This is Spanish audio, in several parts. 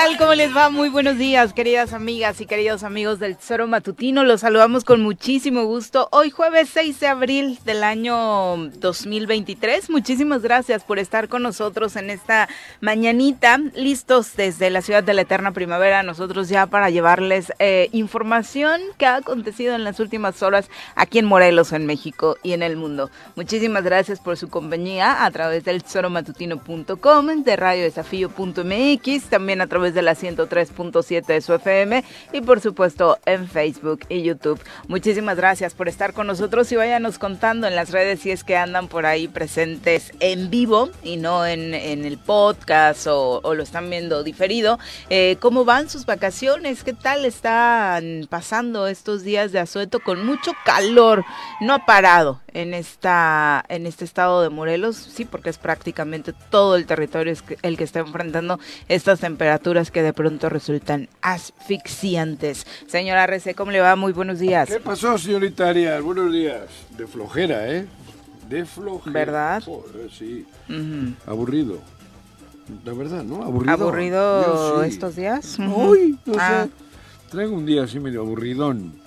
Tal? ¿Cómo les va? Muy buenos días, queridas amigas y queridos amigos del Tesoro Matutino. Los saludamos con muchísimo gusto. Hoy jueves 6 de abril del año 2023. Muchísimas gracias por estar con nosotros en esta mañanita, listos desde la ciudad de la eterna primavera, nosotros ya para llevarles eh, información que ha acontecido en las últimas horas aquí en Morelos, en México y en el mundo. Muchísimas gracias por su compañía a través del tesoromatutino.com, de radiodesafío.mx, también a través de la 103.7 de su FM y por supuesto en Facebook y YouTube. Muchísimas gracias por estar con nosotros y váyanos contando en las redes si es que andan por ahí presentes en vivo y no en, el podcast o, lo están viendo diferido. Eh, ¿Cómo van sus vacaciones? ¿Qué tal están pasando estos días de asueto con mucho calor? No ha parado en, esta, en este estado de Morelos, sí, porque es prácticamente todo el territorio el que está enfrentando estas temperaturas que de pronto resultan asfixiantes. Señora Rece, ¿cómo le va? Muy buenos días. ¿Qué pasó, señorita Arias? Buenos días. De flojera, ¿eh? De flojera. ¿Verdad? sí. Aburrido. La verdad, ¿no? Aburrido. ¿Aburrido estos días? Uy, no ah. sé. Traigo un día así medio aburridón.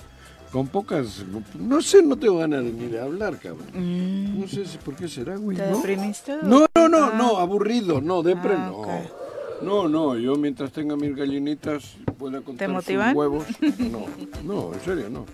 Con pocas. No sé, no tengo ganas ni de hablar, cabrón. Mm. No sé si por qué será, güey. ¿Te ¿no? deprimiste? No, no, no, no, aburrido. No, depre ah, no. No, no, yo mientras tenga mis gallinitas pueda contar ¿Te motivan? huevos. No, no, en serio, no.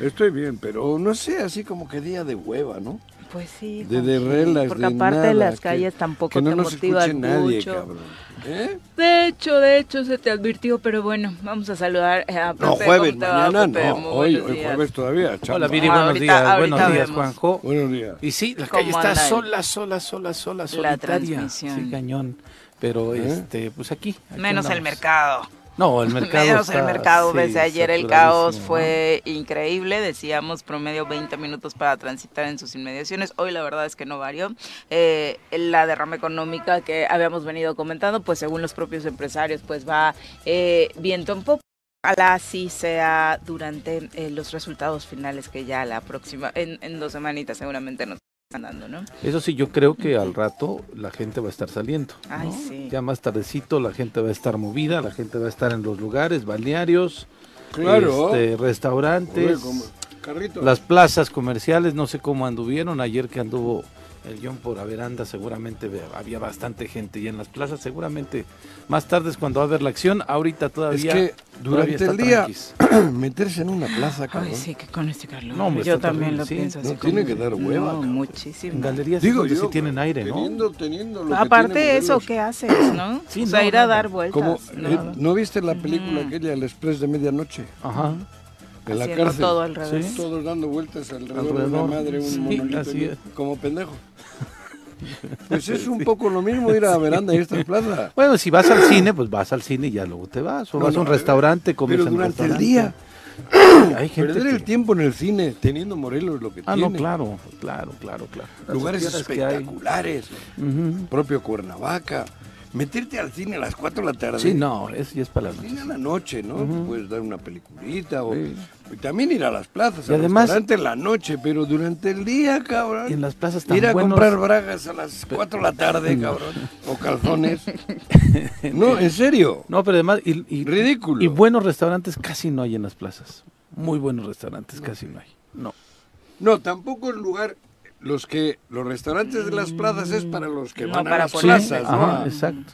Estoy bien, pero no sé, así como que día de hueva, ¿no? Pues sí. De, de relax, Porque aparte de las calles tampoco que no te nos motivan nadie, mucho. Cabrón. ¿Eh? De hecho, de hecho se te advirtió, pero bueno, vamos a saludar a Pepe. No, jueves, mañana no, hoy, hoy jueves todavía. Chamba. Hola Viri, buenos días, buenos días Juanjo. Buenos días. Y sí, la calle está sola, sola, sola, sola, solitaria. La transmisión. Sí, cañón. Pero ¿Eh? este, pues aquí. Menos el mercado. No, el mercado. Menos el mercado. Desde ayer el caos fue increíble. Decíamos promedio 20 minutos para transitar en sus inmediaciones. Hoy la verdad es que no varió. Eh, la derrama económica que habíamos venido comentando, pues según los propios empresarios, pues va eh, viento en poco. Ojalá así sea durante eh, los resultados finales que ya la próxima, en, en dos semanitas seguramente nos ¿no? Eso sí, yo creo que al rato la gente va a estar saliendo. Ya más tardecito la gente va a estar movida, la gente va a estar en los lugares, balnearios, claro. Este, restaurantes, las plazas comerciales, no sé cómo anduvieron ayer que anduvo el guion por Averanda seguramente había bastante gente y en las plazas seguramente más tarde es cuando va a haber la acción, ahorita todavía es que durante el día meterse en una plaza, cabrón. Ay, sí, que con este calor. No, yo también lo pienso así. No tiene que dar hueva. No, muchísimo. En galerías Digo, yo, sí tienen aire, ¿no? Teniendo, teniendo lo Aparte de eso, ¿qué haces, no? Sí, o sea, ir a dar vueltas. Como, eh, ¿No viste la película aquella, El Express de Medianoche? Ajá en la cárcel. todo al revés. Todos dando vueltas alrededor, de una madre, un monolito, como pendejo. Pues es un poco lo mismo ir a la veranda y esta plaza. Bueno, si vas al cine, pues vas al cine y ya luego te vas. O vas a un restaurante, comes pero durante el día. Hay gente Perder el tiempo en el cine teniendo Morelos lo que ah, tiene. Ah, no, claro, claro, claro, claro. Lugares espectaculares. Propio Cuernavaca meterte al cine a las 4 de la tarde. Sí, no, es, es para la noche. Cine a la noche, ¿no? Puedes dar una peliculita o también ir a las plazas, y además en la noche, pero durante el día, cabrón. Y en las plazas tan Ir a comprar bragas a las 4 de la tarde, cabrón, o calzones. no, en serio. No, pero además y, y, ridículo. Y buenos restaurantes casi no hay en las plazas. Muy buenos restaurantes casi no hay. No. No, tampoco es lugar los que los restaurantes de las plazas es para los que van a las plazas, ¿no? exacto.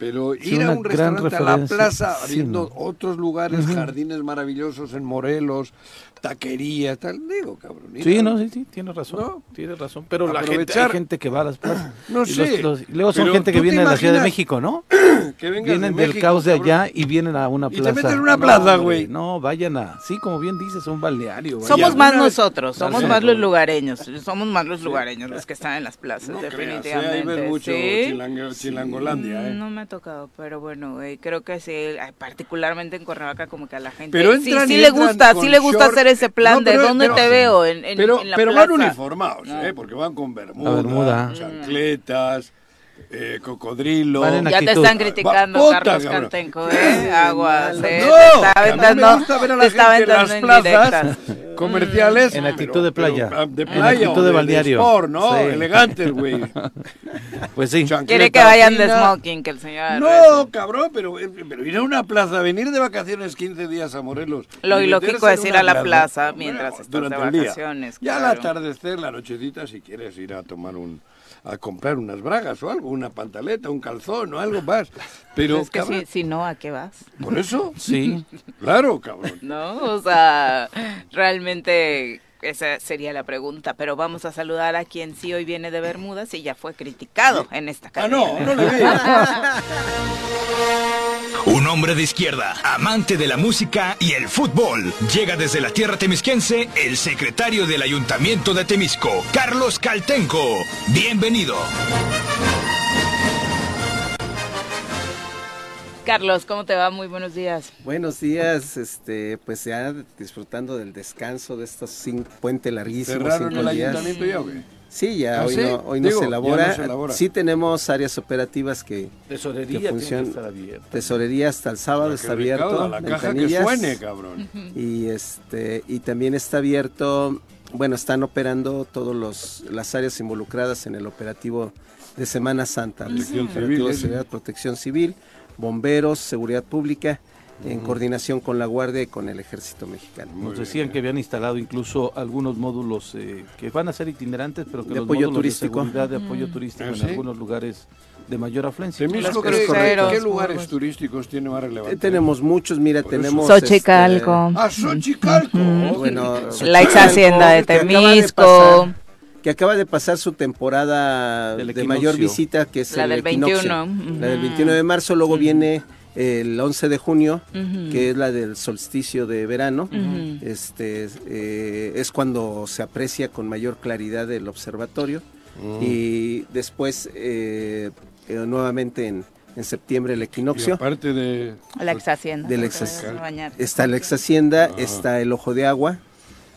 Pero ir a un restaurante a la plaza, habiendo otros lugares, jardines maravillosos en Morelos, taquería, tal, digo, cabrón. Sí, no, sí, sí, tienes razón, ¿No? tienes razón. Pero la gente, hay gente que va a las plazas. No sé. luego son gente que viene de la Ciudad de México, ¿no? que vienen del caos de allá y vienen a una plaza. Y te meten en una plaza, güey. No, vayan a, sí, como bien dices, un balneario. Somos más nosotros, somos más los lugareños, somos más los lugareños los que están en las plazas, definitivamente. Creas, mucho ¿Sí? chilangolandia, ¿eh? No me ha tocado, pero bueno, eh, creo que sí, particularmente en Cuernavaca como que a la gente pero sí, sí le gusta, sí le gusta hacer ese plan de dónde te veo en, en, pero, en la Pero van uniformados, ¿eh? Porque van con bermuda, bermuda. chancletas eh, cocodrilo. Ya te están criticando, Carlos Cantenco, ¿eh? Aguas, ¿eh? No, te está me gusta ver a la gente en las plazas comerciales. En actitud de playa. Ah, de playa. En actitud de balneario. De sport, ¿no? Sí. Elegantes, güey. pues sí. Quiere que vayan de smoking, que el señor. No, cabrón, pero, eh, pero ir a una plaza, venir de vacaciones 15 días a Morelos. Lo ilógico es ir a la plaza mientras estás de vacaciones. Ya al atardecer, la nochecita, si quieres ir a tomar un a comprar unas bragas o algo, una pantaleta, un calzón o algo más. Pero, es que si, no, ¿a qué vas? ¿Por eso? Sí. claro, cabrón. No, o sea, realmente esa sería la pregunta, pero vamos a saludar a quien sí hoy viene de Bermudas y ya fue criticado en esta cadena. Ah, no, no le Un hombre de izquierda, amante de la música y el fútbol. Llega desde la tierra temisquense el secretario del Ayuntamiento de Temisco, Carlos Caltenco. Bienvenido. Carlos, ¿cómo te va? Muy buenos días. Buenos días, este, pues ya disfrutando del descanso de estos cinco, puente larguísimo. ¿Cerraron el ayuntamiento ya o qué? Sí, ya ¿Ah, hoy, No, hoy no, se elabora. Sí tenemos áreas operativas que, Tesorería funcionan. Tesorería hasta el sábado está abierto. La caja que suene, cabrón. Y este y también está abierto, bueno, están operando todas las áreas involucradas en el operativo de Semana Santa, protección civil, seguridad, protección civil, bomberos, seguridad pública en coordinación con la Guardia y con el Ejército Mexicano. Nos decían que habían instalado incluso algunos módulos eh, que van a ser itinerantes, pero que de los apoyo módulos turístico. de seguridad de apoyo mm. turístico ¿Ah, en algunos lugares de mayor afluencia. ¿Qué lugares turísticos tiene más relevancia? Eh, tenemos muchos, mira, tenemos... Xochicalco. Este... Ah, Xochicalco. Bueno, la ex hacienda de Temisco. Que acaba de pasar su temporada de mayor visita, que es la el del 21. La del 21 de marzo, luego viene el 11 de junio, que es la del solsticio de verano, este eh, es cuando se aprecia con mayor claridad el observatorio. Mm. y después eh, eh, nuevamente en, septiembre el equinoccio. aparte de la ex hacienda. está la ex hacienda, está el ojo de agua,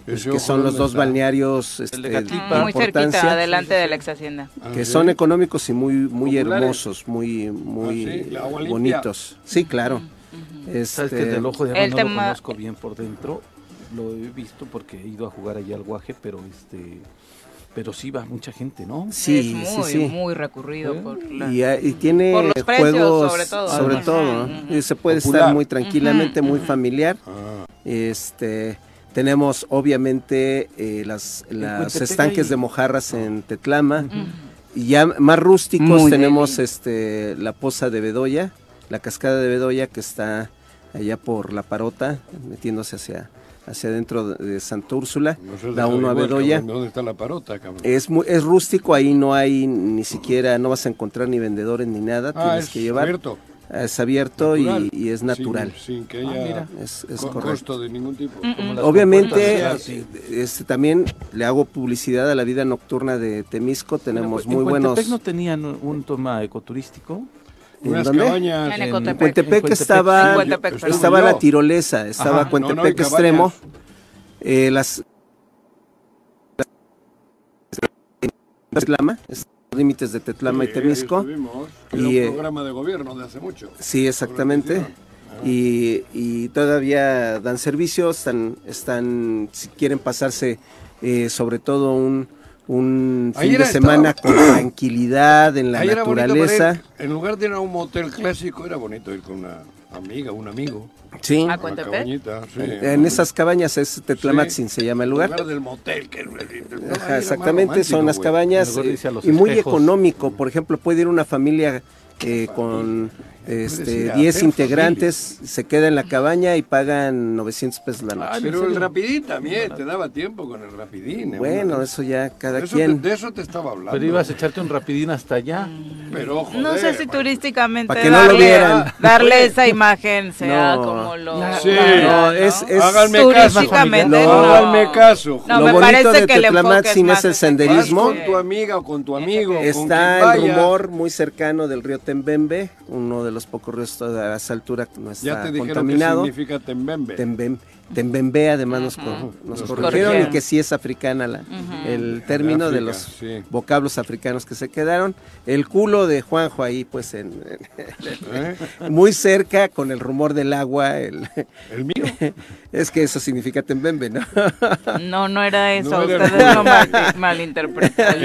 que son los dos balnearios este, de muy cerquita, adelante de la ex hacienda. que ah, son económicos y muy muy hermosos, muy muy ah, bonitos. Sí, claro. este, ¿Sabes que del ojo de no lo conozco bien por dentro? Lo he visto porque he ido a jugar allí al guaje, pero este pero sí va mucha gente, ¿no? Sí, es muy, sí, sí. muy recurrido por y, tiene juegos sobre todo, sobre todo y se puede estar muy tranquilamente, muy familiar. Ah. Este tenemos obviamente eh, las, los estanques de mojarras en Tetlama. Y ya más rústicos tenemos este la poza de Bedoya, la cascada de Bedoya que está allá por la Parota, metiéndose hacia hacia adentro de Santa Úrsula, la uno a Bedoya. ¿Dónde está la parota, Es, muy, es rústico, ahí no hay ni siquiera, no vas a encontrar ni vendedores ni nada, ah, tienes que llevar. Abierto es abierto y, es natural. Sin, que haya ah, es, costo de ningún tipo. Obviamente, este, también le hago publicidad a la vida nocturna de Temisco. Tenemos muy buenos. no tenían un toma ecoturístico? ¿En dónde? En, en Cuentepec, estaba, estaba la tirolesa, estaba Cuentepec extremo. Eh, las Tetlama, límites de Tetlama y Temisco. y, un programa de gobierno de hace mucho. Sí, exactamente. Y, y, todavía dan servicios, están, están si quieren pasarse eh, sobre todo un, un fin de semana con tranquilidad en la naturaleza. en lugar de ir a un motel clásico, era bonito ir con una amiga, un amigo. Sí. ¿A cabañita, sí. En esas cabañas es Tetlamaxin, se llama el lugar. El lugar del motel. Que, exactamente, son las cabañas eh, y muy económico. Por ejemplo, puede ir una familia eh, con este, 10 integrantes, se queda en la cabaña y pagan 900 pesos la noche. Ah, pero el rapidín también, te daba tiempo con el rapidín. ¿eh? Bueno, eso ya cada quien. de eso te estaba hablando. Pero ibas a echarte un rapidín hasta allá. Pero No sé si turísticamente darle, darle esa imagen sea como lo... Sí, no, es, es háganme caso. No, háganme caso. No, lo me bonito parece de que Tetlamaxin es el senderismo. con tu amiga o con tu amigo. Está el rumor muy cercano del río Tembembe, uno de los pocos ríos a esa altura no está ya te contaminado. Que significa tembembe. Tembembe. Tembembe además nos, nos corrigieron y que sí es africana la, el término de, los vocablos africanos que se quedaron. El culo de Juanjo ahí pues en, ¿Eh? muy cerca con el rumor del agua. El, ¿El mío? Es que eso significa tembembe, ¿no? No, no era eso, no ustedes mal, malinterpretaron.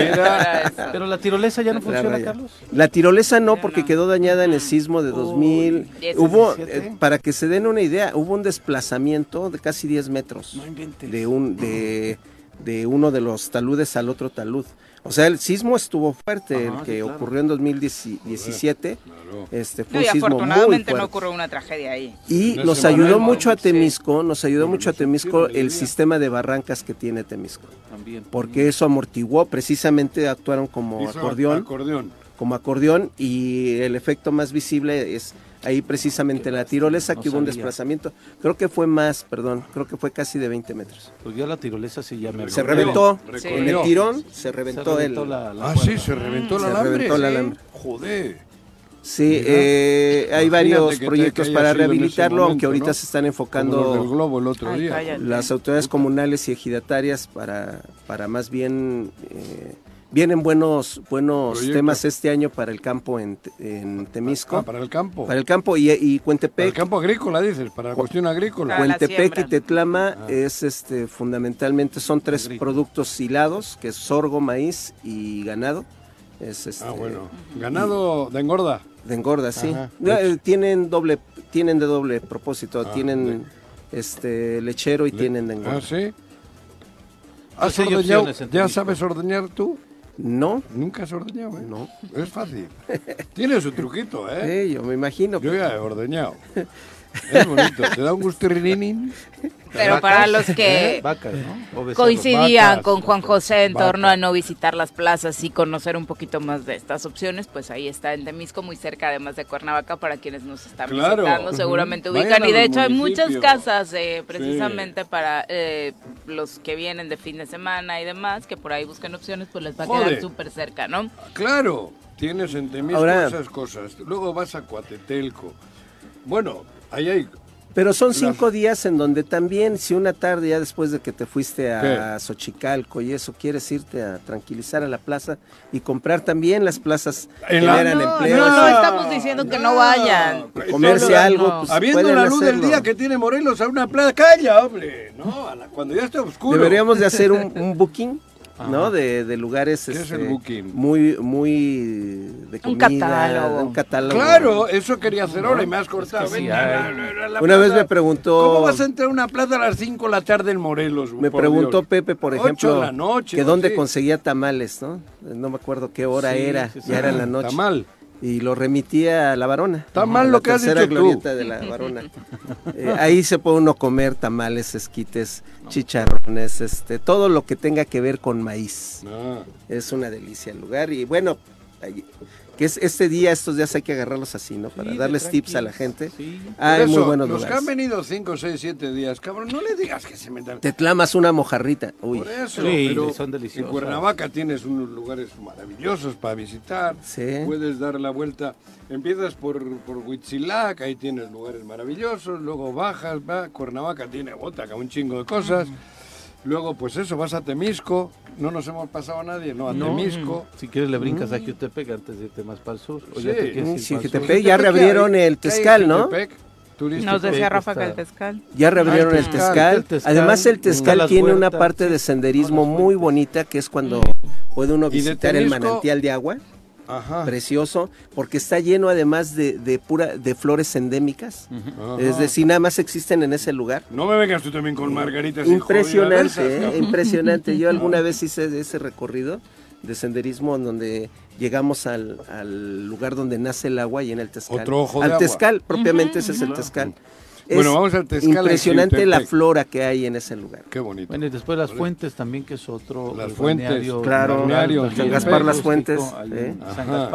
Pero la tirolesa ya no funciona, Carlos. La tirolesa no, porque quedó dañada en el sismo de 2000. hubo, eh, para que se den una idea, hubo un desplazamiento de casi 10 metros de, un, de, de uno de los taludes al otro talud. O sea, el sismo estuvo fuerte, el que ocurrió en 2017. Este, fue un sismo afortunadamente no ocurrió una tragedia ahí. Y nos ayudó mucho a Temisco, nos ayudó mucho a Temisco el sistema de barrancas que tiene Temisco. Porque eso amortiguó, precisamente actuaron como acordeón, Como acordeón y el efecto más visible es ahí precisamente en la tirolesa que hubo un desplazamiento. Creo que fue más, perdón, creo que fue casi de 20 metros. Pues ya la tirolesa sí ya me Se reventó, en el tirón se reventó, el... ah, sí, se reventó la alambre. Se reventó la alambre. Joder. Sí, eh, hay varios proyectos para rehabilitarlo, aunque ahorita se están enfocando el globo el otro día. las autoridades comunales y ejidatarias para, para más bien eh, Vienen buenos buenos temas este año para el campo en, en Temisco. Ah, para el campo. Para el campo y, y Cuentepec. Para el campo agrícola, dices, para la cuestión agrícola. Cuentepec y Tetlama ah. es este fundamentalmente, son tres productos hilados, que es sorgo, maíz y ganado. Es este, ah, bueno. Ganado de engorda. De engorda, sí. Eh, tienen doble, tienen de doble propósito, ah, tienen este lechero y tienen de engorda. Ah, sí. ¿Has ordeñado? ¿Ya sabes ordeñar tú? No. ¿Nunca has ordeñado? Eh? No. Es fácil. Tiene su truquito, ¿eh? Sí, yo me imagino. Yo ya he ordeñado. Es bonito, te da un gusto Pero para los que ¿eh? coincidían con Juan José en torno a no visitar las plazas y conocer un poquito más de estas opciones, pues ahí está en Temisco, muy cerca además de Cuernavaca, para quienes nos están visitando, seguramente ubican. y de hecho hay muchas casas eh, precisamente para eh, los que vienen de fin de semana y demás, que por ahí buscan opciones, pues les va a quedar súper cerca, ¿no? Claro, tienes en Temisco esas cosas. Luego vas a Cuatetelco. Bueno, pero son cinco días en donde también, si una tarde ya después de que te fuiste a Xochicalco y eso, quieres irte a tranquilizar a la plaza y comprar también las plazas que generan no, empleo. No, no, estamos diciendo que no vayan. Comerse algo. Pues, Habiendo la luz del día que tiene Morelos a una plaza, calla, hombre. No, cuando ya esté oscuro. Deberíamos de hacer un booking ¿no? De, de lugares este, muy muy de comida, un catálogo. un catálogo. Claro, eso quería hacer ahora y me has cortado. una vez me preguntó ¿Cómo vas a entrar a una plaza a las 5 de la tarde en Morelos? Me preguntó Pepe, por ejemplo, que dónde conseguía tamales, ¿no? No me acuerdo qué hora era, ya era en la noche. Tamal y lo remitía a la varona. Está mal lo que has dicho glorieta de la varona. Eh, ahí se puede uno comer tamales, esquites, chicharrones, este, todo lo que tenga que ver con maíz. Ah. Es una delicia el lugar y bueno, que es este día, estos días hay que agarrarlos así, ¿no? Para darles tips a la gente. Sí. Hay muy buenos los que han venido 5, 6, 7 días, cabrón, no le digas que se metan. Te clamas una mojarrita. Uy. Por eso, pero son deliciosos. En Cuernavaca tienes unos lugares maravillosos para visitar. Sí. Puedes dar la vuelta. Empiezas por, por Huitzilac, ahí tienes lugares maravillosos, luego bajas, va, Cuernavaca tiene Botaca, un chingo de cosas. Luego, pues eso, vas a Temisco, no nos hemos pasado a nadie, no, a Temisco. Si quieres le brincas a Jutepec antes de irte más para el sur. O sí, ya ya reabrieron el Tezcal, ¿no? Nos decía Rafa que el Tezcal. Ya reabrieron el, tezcal. Además el Tezcal tiene una parte de senderismo muy bonita que es cuando puede uno visitar el manantial de agua precioso, porque está lleno además de, pura de flores endémicas. Es decir, nada más existen en ese lugar. No me vengas tú también con margaritas. Impresionante, ¿eh? impresionante. Yo alguna vez hice ese recorrido de senderismo en donde llegamos al, lugar donde nace el agua y en el Tezcal. Otro ojo al Tezcal, propiamente ese es el Tezcal bueno, vamos al Impresionante la flora que hay en ese lugar. Qué bonito. Bueno, y después las fuentes también, que es otro. Las fuentes, claro. San Gaspar Las Fuentes. ¿eh?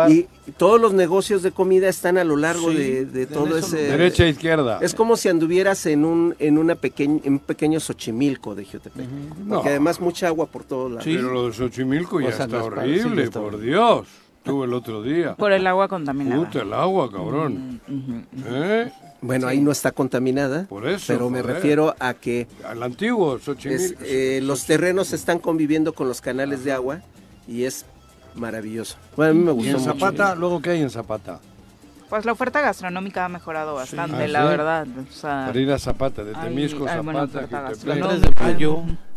Y todos los negocios de comida están a lo largo de, todo ese. Derecha e izquierda. Es como si anduvieras en un en una pequeña un pequeño Xochimilco de Jiotepec. Porque además mucha agua por todos lados. Pero lo de Xochimilco ya está horrible, por Dios. Tuve el otro día. Por el agua contaminada. Puta, el agua, cabrón. ¿Eh? Bueno, ahí no está contaminada. Por eso. Pero me refiero a que. Al antiguo eh, los terrenos están conviviendo con los canales de agua y es maravilloso. Bueno, a mí me gustó. ¿Y en Zapata? ¿Luego qué hay en Zapata? Pues la oferta gastronómica ha mejorado bastante, la verdad. Para ir a Zapata, de Temisco, Zapata,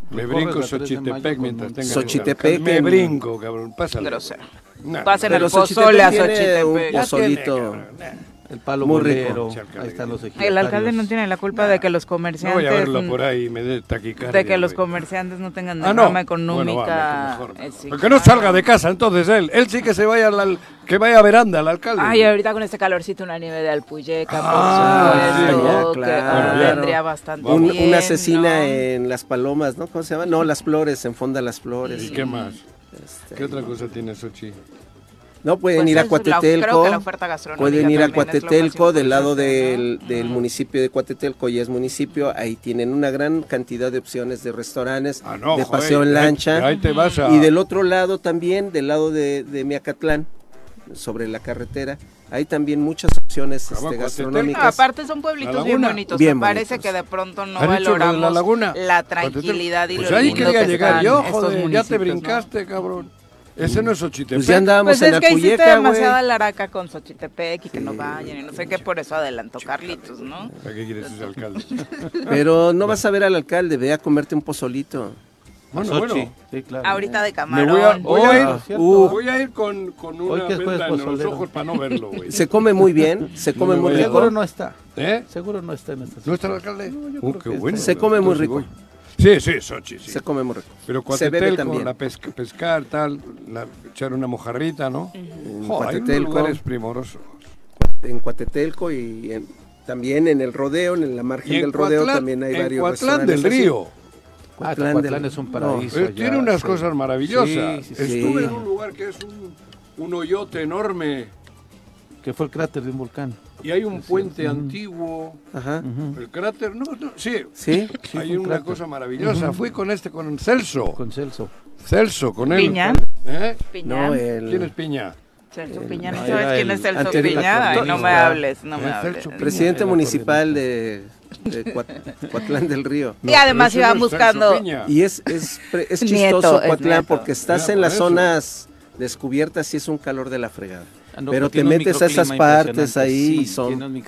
Me brinco Xochitepec mientras tenga Xochitepec. Me brinco, cabrón. Pásale. Grosero. Pasen el pozole a Xochitepec. Un pozolito. El palo Muy rico. Ahí están los El alcalde no tiene la culpa de que los comerciantes. No voy a verlo por ahí me dé taquicardia. De que los comerciantes no tengan ah, derrama económica. Bueno, que no salga de casa entonces él. Él sí que se vaya al, que vaya a veranda al alcalde. Ay, ahorita con este calorcito una nieve de Alpuyeca, ah, por supuesto, que vendría bastante bien. Una asesina en Las Palomas, ¿no? ¿Cómo se llama? No, Las Flores, en Fonda Las Flores. ¿Y qué más? Este, ¿Qué otra cosa tiene Sochi? No, pueden pues ir a Cuatetelco. pueden ir a Cuatetelco del lado del, municipio de Cuatetelco, y es municipio. Ahí tienen una gran cantidad de opciones de restaurantes, ah, de paseo en lancha. Y del otro lado también, del lado de, de Miacatlán, sobre la carretera. Hay también muchas opciones este, gastronómicas. aparte son pueblitos bien bonitos. Me parece que de pronto no valoramos la, laguna? la, tranquilidad y pues lo lindo que llegar yo, joder, ya te brincaste, cabrón. Ese no es Xochitepec. Pues ya andábamos pues en es que hiciste demasiada laraca con Xochitepec y que no vayan y no sé qué, por eso adelantó Carlitos, ¿no? ¿Para qué quieres ese alcalde? Pero no vas a ver al alcalde, ve a comerte un pozolito. Bueno, bueno. Sí, claro. Ahorita de camarón. Voy a, voy, a ir, uh, voy a ir con, con una venda en los ojos para no verlo, güey. Se come muy bien, se come muy rico. Seguro no está. ¿Eh? Seguro no está en esta ¿No está el alcalde? Uh, qué bueno. Se come muy rico. Sí, sí, Sochi, sí. Se come muy rico. Pero Cuatetelco, la pesca, pescar, tal, la, echar una mojarrita, ¿no? En Cuatetelco, hay primorosos. En Cuatetelco y también en el rodeo, en la margen del rodeo también hay varios Cuatlán del Río. Ah, es un paraíso. Eh, tiene unas cosas maravillosas. Estuve en un lugar que es un, un hoyote enorme. Que fue el cráter de un volcán. Y hay un puente antiguo. Ajá. El cráter, no, no sí. Sí. Hay una cosa maravillosa. Fui con este, con Celso. Con Celso. Celso, con él. ¿Piña? ¿Eh? Piña. No, el... ¿Quién es Piña? Celso Piña, ¿no sabes quién es Celso Piña? Ay, no me hables, no me hables. Presidente municipal de, de Coatlán del Río. y además iban buscando... Y es, es, es chistoso Coatlán porque estás en las zonas descubiertas y es un calor de la fregada. Ah, pero te metes a esas partes ahí y son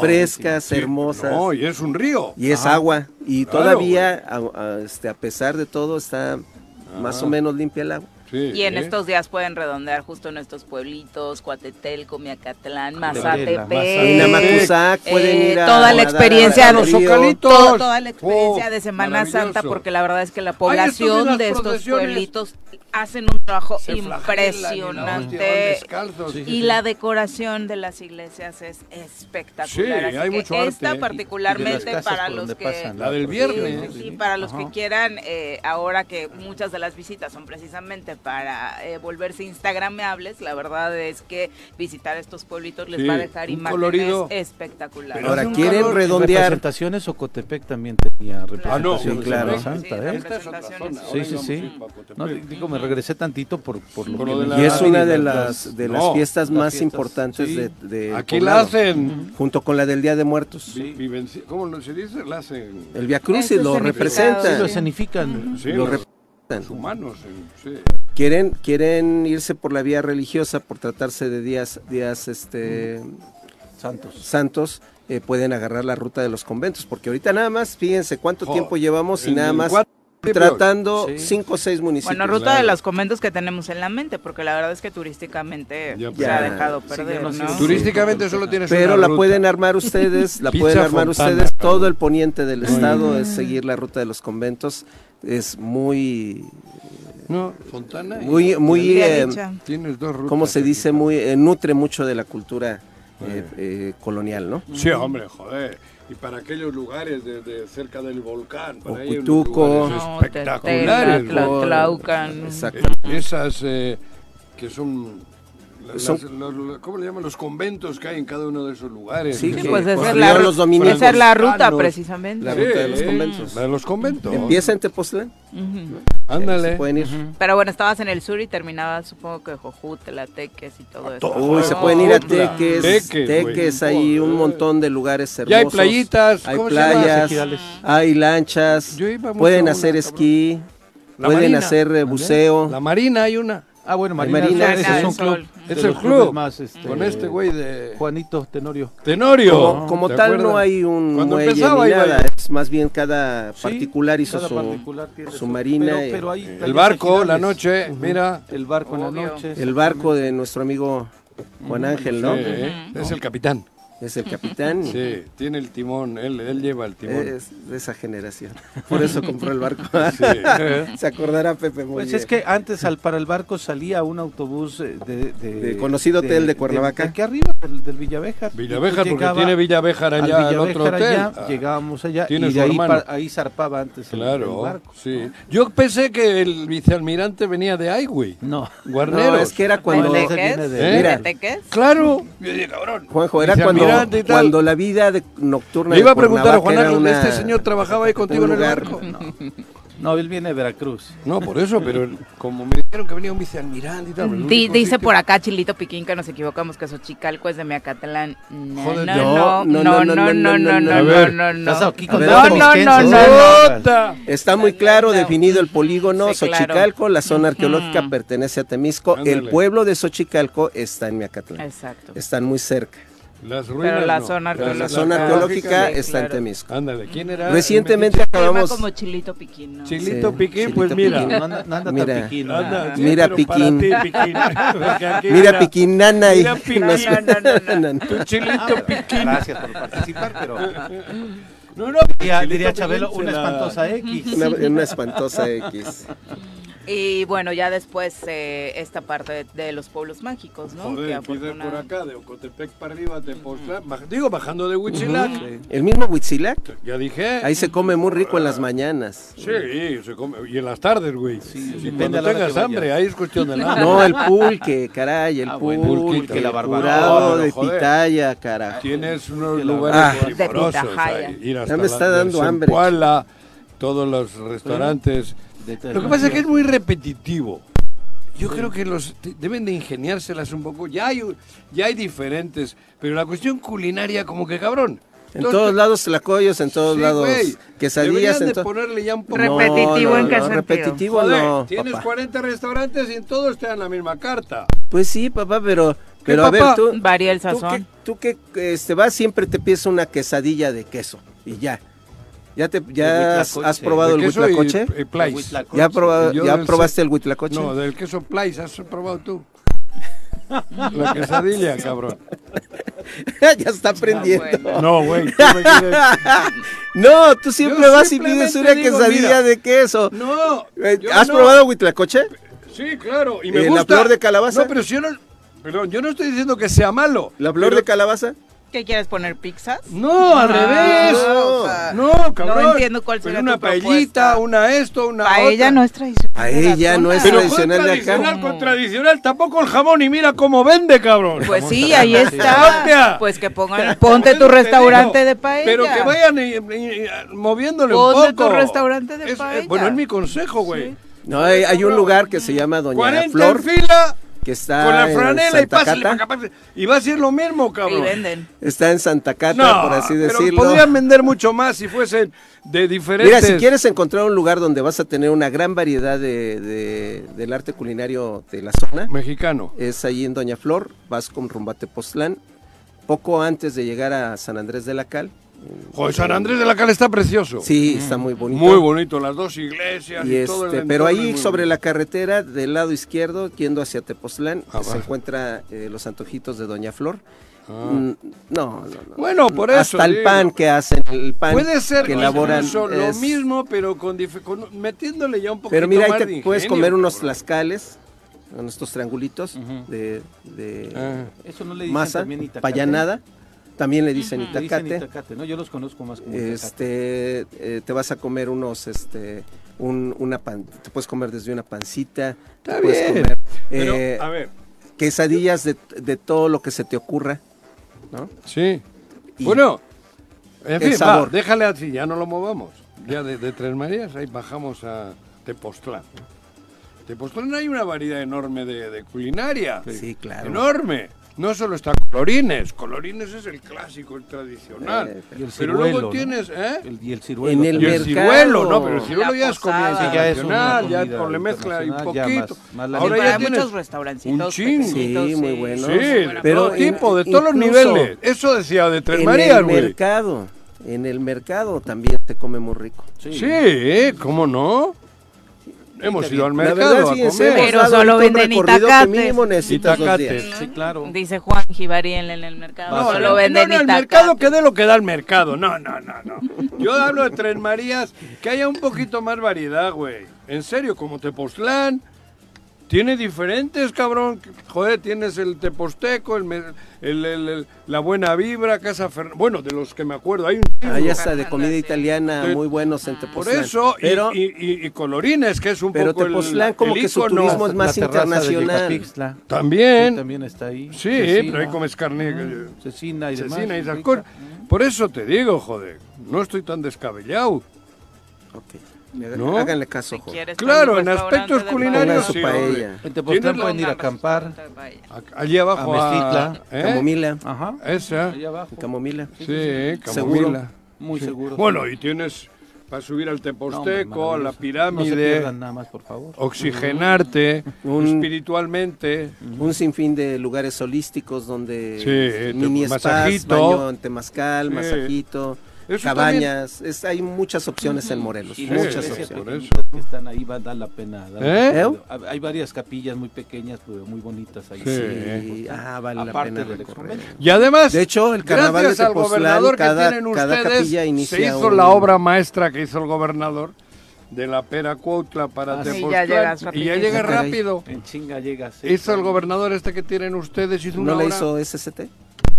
frescas, hermosas. No, y es un río. Y es agua. Y todavía, a, este, a pesar de todo, está más o menos limpia el agua. Y en estos días pueden redondear justo en estos pueblitos, Cuatetelco, Miacatlán, Mazatepec, pueden ir a toda la experiencia los socalitos, toda la experiencia de Semana Santa, porque la verdad es que la población de estos pueblitos hacen un trabajo impresionante. y la decoración de las iglesias es espectacular. Sí, hay mucho esta particularmente para los que del viernes. y para los que quieran eh, ahora que muchas de las visitas son precisamente para eh, volverse instagrameables, la verdad es que visitar estos pueblitos les va a dejar imágenes espectaculares. Ahora quieren redondear. Representaciones Ocotepec también tenía representación ah, no, Santa, ¿eh? Sí, sí, sí. No, digo, me regresé tantito por, por lo, de la, Y es una de las de las fiestas más importantes de, de, Aquí la hacen junto con la del Día de Muertos. ¿Cómo se dice? La hacen. El Via Crucis lo representa. lo escenifican. lo representan. Humanos, Quieren quieren irse por la vía religiosa por tratarse de días días este santos. Santos eh, pueden agarrar la ruta de los conventos, porque ahorita nada más, fíjense cuánto tiempo llevamos y nada más tratando cinco o seis municipios. Bueno, ruta de los conventos que tenemos en la mente, porque la verdad es que turísticamente se ha dejado perder, Turísticamente solo tienes Pero la pueden armar ustedes, la pueden armar ustedes, todo el poniente del estado es seguir la ruta de los conventos, es muy... No, Fontana. Muy, muy, eh, tienes dos rutas. ¿Cómo se dice? Muy, eh, nutre mucho de la cultura eh, eh, colonial, ¿no? Sí, hombre, joder. Y para aquellos lugares de, cerca del volcán, para Ocutuco, espectaculares. Exacto. Esas eh, que son ¿Cómo le llaman? Los conventos que hay en cada uno de esos lugares. Sí, pues esa es, la, los esa es la ruta precisamente. La ruta de los conventos. La de los conventos. Empieza en Tepoztlán. Ándale. pueden ir. Pero bueno, estabas en el sur y terminabas supongo que Jojutla, Teques y todo eso. Uy, se pueden ir a Teques. Teques, Teques hay un montón de lugares hermosos. Ya hay playitas. Hay playas, hay lanchas. Pueden hacer esquí. pueden hacer eh, buceo. La marina hay una. Ah, bueno, Marina, es un club. Es el club. Más, este, con este güey de. Juanito Tenorio. Tenorio. Como, tal, no hay un Cuando muelle empezaba, ni nada. Es más bien cada particular hizo su, marina. el barco, la noche, mira. El barco en la noche. El barco de nuestro amigo Juan Ángel, ¿no? es el capitán. Es el capitán. Sí, tiene el timón, él, él lleva el timón. Es de esa generación. Por eso compró el barco. Se acordará Pepe muy Pues es que antes al, para el barco salía un autobús eh, de... de, conocido hotel de Cuernavaca. aquí arriba, del, del Villavejar. Villavejar, porque tiene Villavejar allá, el otro hotel. Allá, ah. llegábamos allá y de ahí, ahí, zarpaba antes claro, el, barco. Sí. Yo pensé que el vicealmirante venía de Highway. No. Guarneros. No, es que era cuando... ¿De, ¿Eh? Mira, Claro. Juanjo, era cuando cuando la vida de, nocturna. Le iba a preguntar a Juan Carlos, una... ¿este señor trabajaba ahí contigo en el barco? No. él viene de Veracruz. No, por eso, pero como me dijeron que venía un vicealmirante y tal. Dice por acá Chilito Piquín que nos equivocamos, que Xochicalco es de Meacatlán. No, no, no, no, no, no, no, no, ver, no, no. Estás aquí con no, no, no, no, no, Está muy claro definido el polígono Xochicalco, la zona arqueológica pertenece a Temisco, el pueblo de Xochicalco está en Meacatlán. Exacto. Están muy cerca. Las ruinas, Pero la zona arqueológica, la zona arqueológica está en Temisco. Ándale, ¿quién era? Recientemente acabamos. como Chilito Piquín, ¿no? Chilito sí, Piquín, pues Chilito mira. Piquín. No, anda, no anda mira, tan piquín. Anda, sí, mira Piquín. Ti, piquín. mira Piquín, nana. Mira Piquín. No, no, no, Tu Chilito Piquín. Gracias por participar, pero. No, no, diría, diría Chabelo, una espantosa X. Una, una espantosa X. Y bueno, ya después eh, esta parte de, los pueblos mágicos, ¿no? Joder, que por acá, de Ocotepec para arriba, de digo, bajando de Huitzilac. ¿El mismo Huitzilac? Ya dije. Ahí se come muy rico en las mañanas. Sí, se come, y en las tardes, güey. Sí, sí, cuando tengas hambre, ahí es cuestión de nada. No, el pulque, caray, el ah, pulque, pulque, la barbacoa. de pitaya, caray. Tienes unos lugares ah, ya me está dando hambre. todos los restaurantes lo que pasa es que es muy repetitivo. Yo creo que los deben de ingeniárselas un poco. Ya hay, ya hay diferentes, pero la cuestión culinaria como que cabrón. En todos lados tlacoyos, en todos lados quesadillas. Deberían de ponerle ya un poco... Repetitivo en qué no, Repetitivo no, Tienes 40 restaurantes y en todos te dan la misma carta. Pues sí, papá, pero... Pero a ver, tú... Varía el sazón. Tú que, tú que este, vas siempre te pides una quesadilla de queso y ya. ¿Ya, te, ya has, probado el huitlacoche? ¿Ya, probado, ¿Ya probaste el huitlacoche? No, del queso Plais, ¿has probado tú? La quesadilla, cabrón. ya está aprendiendo. No, güey. no, tú siempre vas y pides una quesadilla de queso. No. Eh, ¿Has probado huitlacoche? Sí, claro. Y me gusta. ¿La flor de calabaza? No, pero si yo no... Perdón, yo no estoy diciendo que sea malo. ¿La flor de calabaza? ¿Qué quieres poner pizza? No, al revés. No, cabrón. No entiendo cuál sería una paellita, una esto, una Paella no es tradicional. Paella no es tradicional de acá. Tradicional con tradicional, tampoco el jamón y mira cómo vende, cabrón. Pues sí, ahí está. Pues que pongan, ponte tu restaurante de paella. Pero que vayan moviéndole un poco. Ponte tu restaurante de paella. bueno, es mi consejo, güey. No, hay, un lugar que se llama Doña 40 Flor. fila que está con la franela y pásale y va a ser lo mismo, cabrón. Y venden. Está en Santa Cata, por así pero decirlo. Podrían vender mucho más si fuesen de diferentes. Mira, si quieres encontrar un lugar donde vas a tener una gran variedad de, del arte culinario de la zona. Mexicano. Es ahí en Doña Flor, vas con Rumbate Postlán, poco antes de llegar a San Andrés de la Cal Joder, San Andrés de la Cal está precioso. Sí, está muy bonito. Muy bonito, las dos iglesias y, todo el este, Pero ahí sobre la carretera, del lado izquierdo, yendo hacia Tepoztlán, ah, se encuentra eh, los antojitos de Doña Flor. Ah. Mm, no, no, no. Bueno, por eso. Hasta el pan que hacen, el pan Puede ser que elaboran. lo mismo, pero con, metiéndole ya un poquito Pero mira, ahí te puedes comer unos tlascales, estos triangulitos de, ah. eso no le masa, payanada también le dicen, itacate. ¿no? Yo los conozco más como este, eh, te vas a comer unos, este, un, una pan, te puedes comer desde una pancita, Está puedes comer, eh, a ver. quesadillas de, de, todo lo que se te ocurra, ¿no? Sí. bueno, en fin, va, déjale así, ya no lo movamos. Ya de, de Tres Marías, ahí bajamos a Tepoztlán. Tepoztlán hay una variedad enorme de, de culinaria. Sí, claro. Enorme. No solo está Colorines, Colorines es el clásico, el tradicional. Eh, el pero luego tienes, ¿eh? y el ciruelo. En el y el ciruelo, no, pero el ciruelo ya, es comida ya, es con mezcla y un poquito. Ahora ya tienes muchos restaurancitos. Un chingo. Sí, muy bueno. Sí, de pero todo tipo, de todos los niveles. Eso decía de Tres Marías, güey. En el mercado, en el mercado también te come muy rico. Sí, sí ¿cómo no? Hemos ido al mercado a comer. Pero solo venden itacate. Itacate. Sí, claro. Dice Juan Gibariel en el mercado. No, solo venden no, no, el mercado que dé lo que da el mercado. No, no, no, no. Yo hablo de Tres Marías, que haya un poquito más variedad, güey. En serio, como Tepoztlán, tiene diferentes, cabrón. Joder, tienes el Teposteco, el, la Buena Vibra, Casa Fernanda. Bueno, de los que me acuerdo, hay un. Hay hasta de comida italiana muy buenos en Tepoztlán. Por eso, pero, y, Colorines, que es un pero poco. Pero Tepoztlán, como que su turismo es más internacional. También. también está ahí. Sí, pero ahí comes carne. Eh, cecina y demás. Cecina y Por eso te digo, joder, no estoy tan descabellado. Ok. ¿No? Háganle caso, Claro, en aspectos culinarios. Sí, paella. En Tepoztlán pueden ir a acampar. Allí abajo. A. ¿eh? Camomila. Ajá. Esa. Allí abajo. Camomila. Sí, Camomila. Muy seguro. Bueno, y tienes para subir al Teposteco, a la pirámide, no nada más, por favor. oxigenarte espiritualmente. Un sinfín de lugares holísticos donde sí, mini spas, baño en temazcal, masajito cabañas, es, hay muchas opciones en Morelos, muchas opciones. Que están ahí va a dar la pena. ¿Eh? Hay varias capillas muy pequeñas, pero muy bonitas ahí. Sí. Ah, vale la pena Y además, de hecho, el carnaval gracias al gobernador que tienen ustedes, se hizo la obra maestra que hizo el gobernador de la Pera Cuautla para ah, y ya llega rápido. En chinga llegas. Hizo el gobernador este que tienen ustedes, hizo ¿No le hizo SST?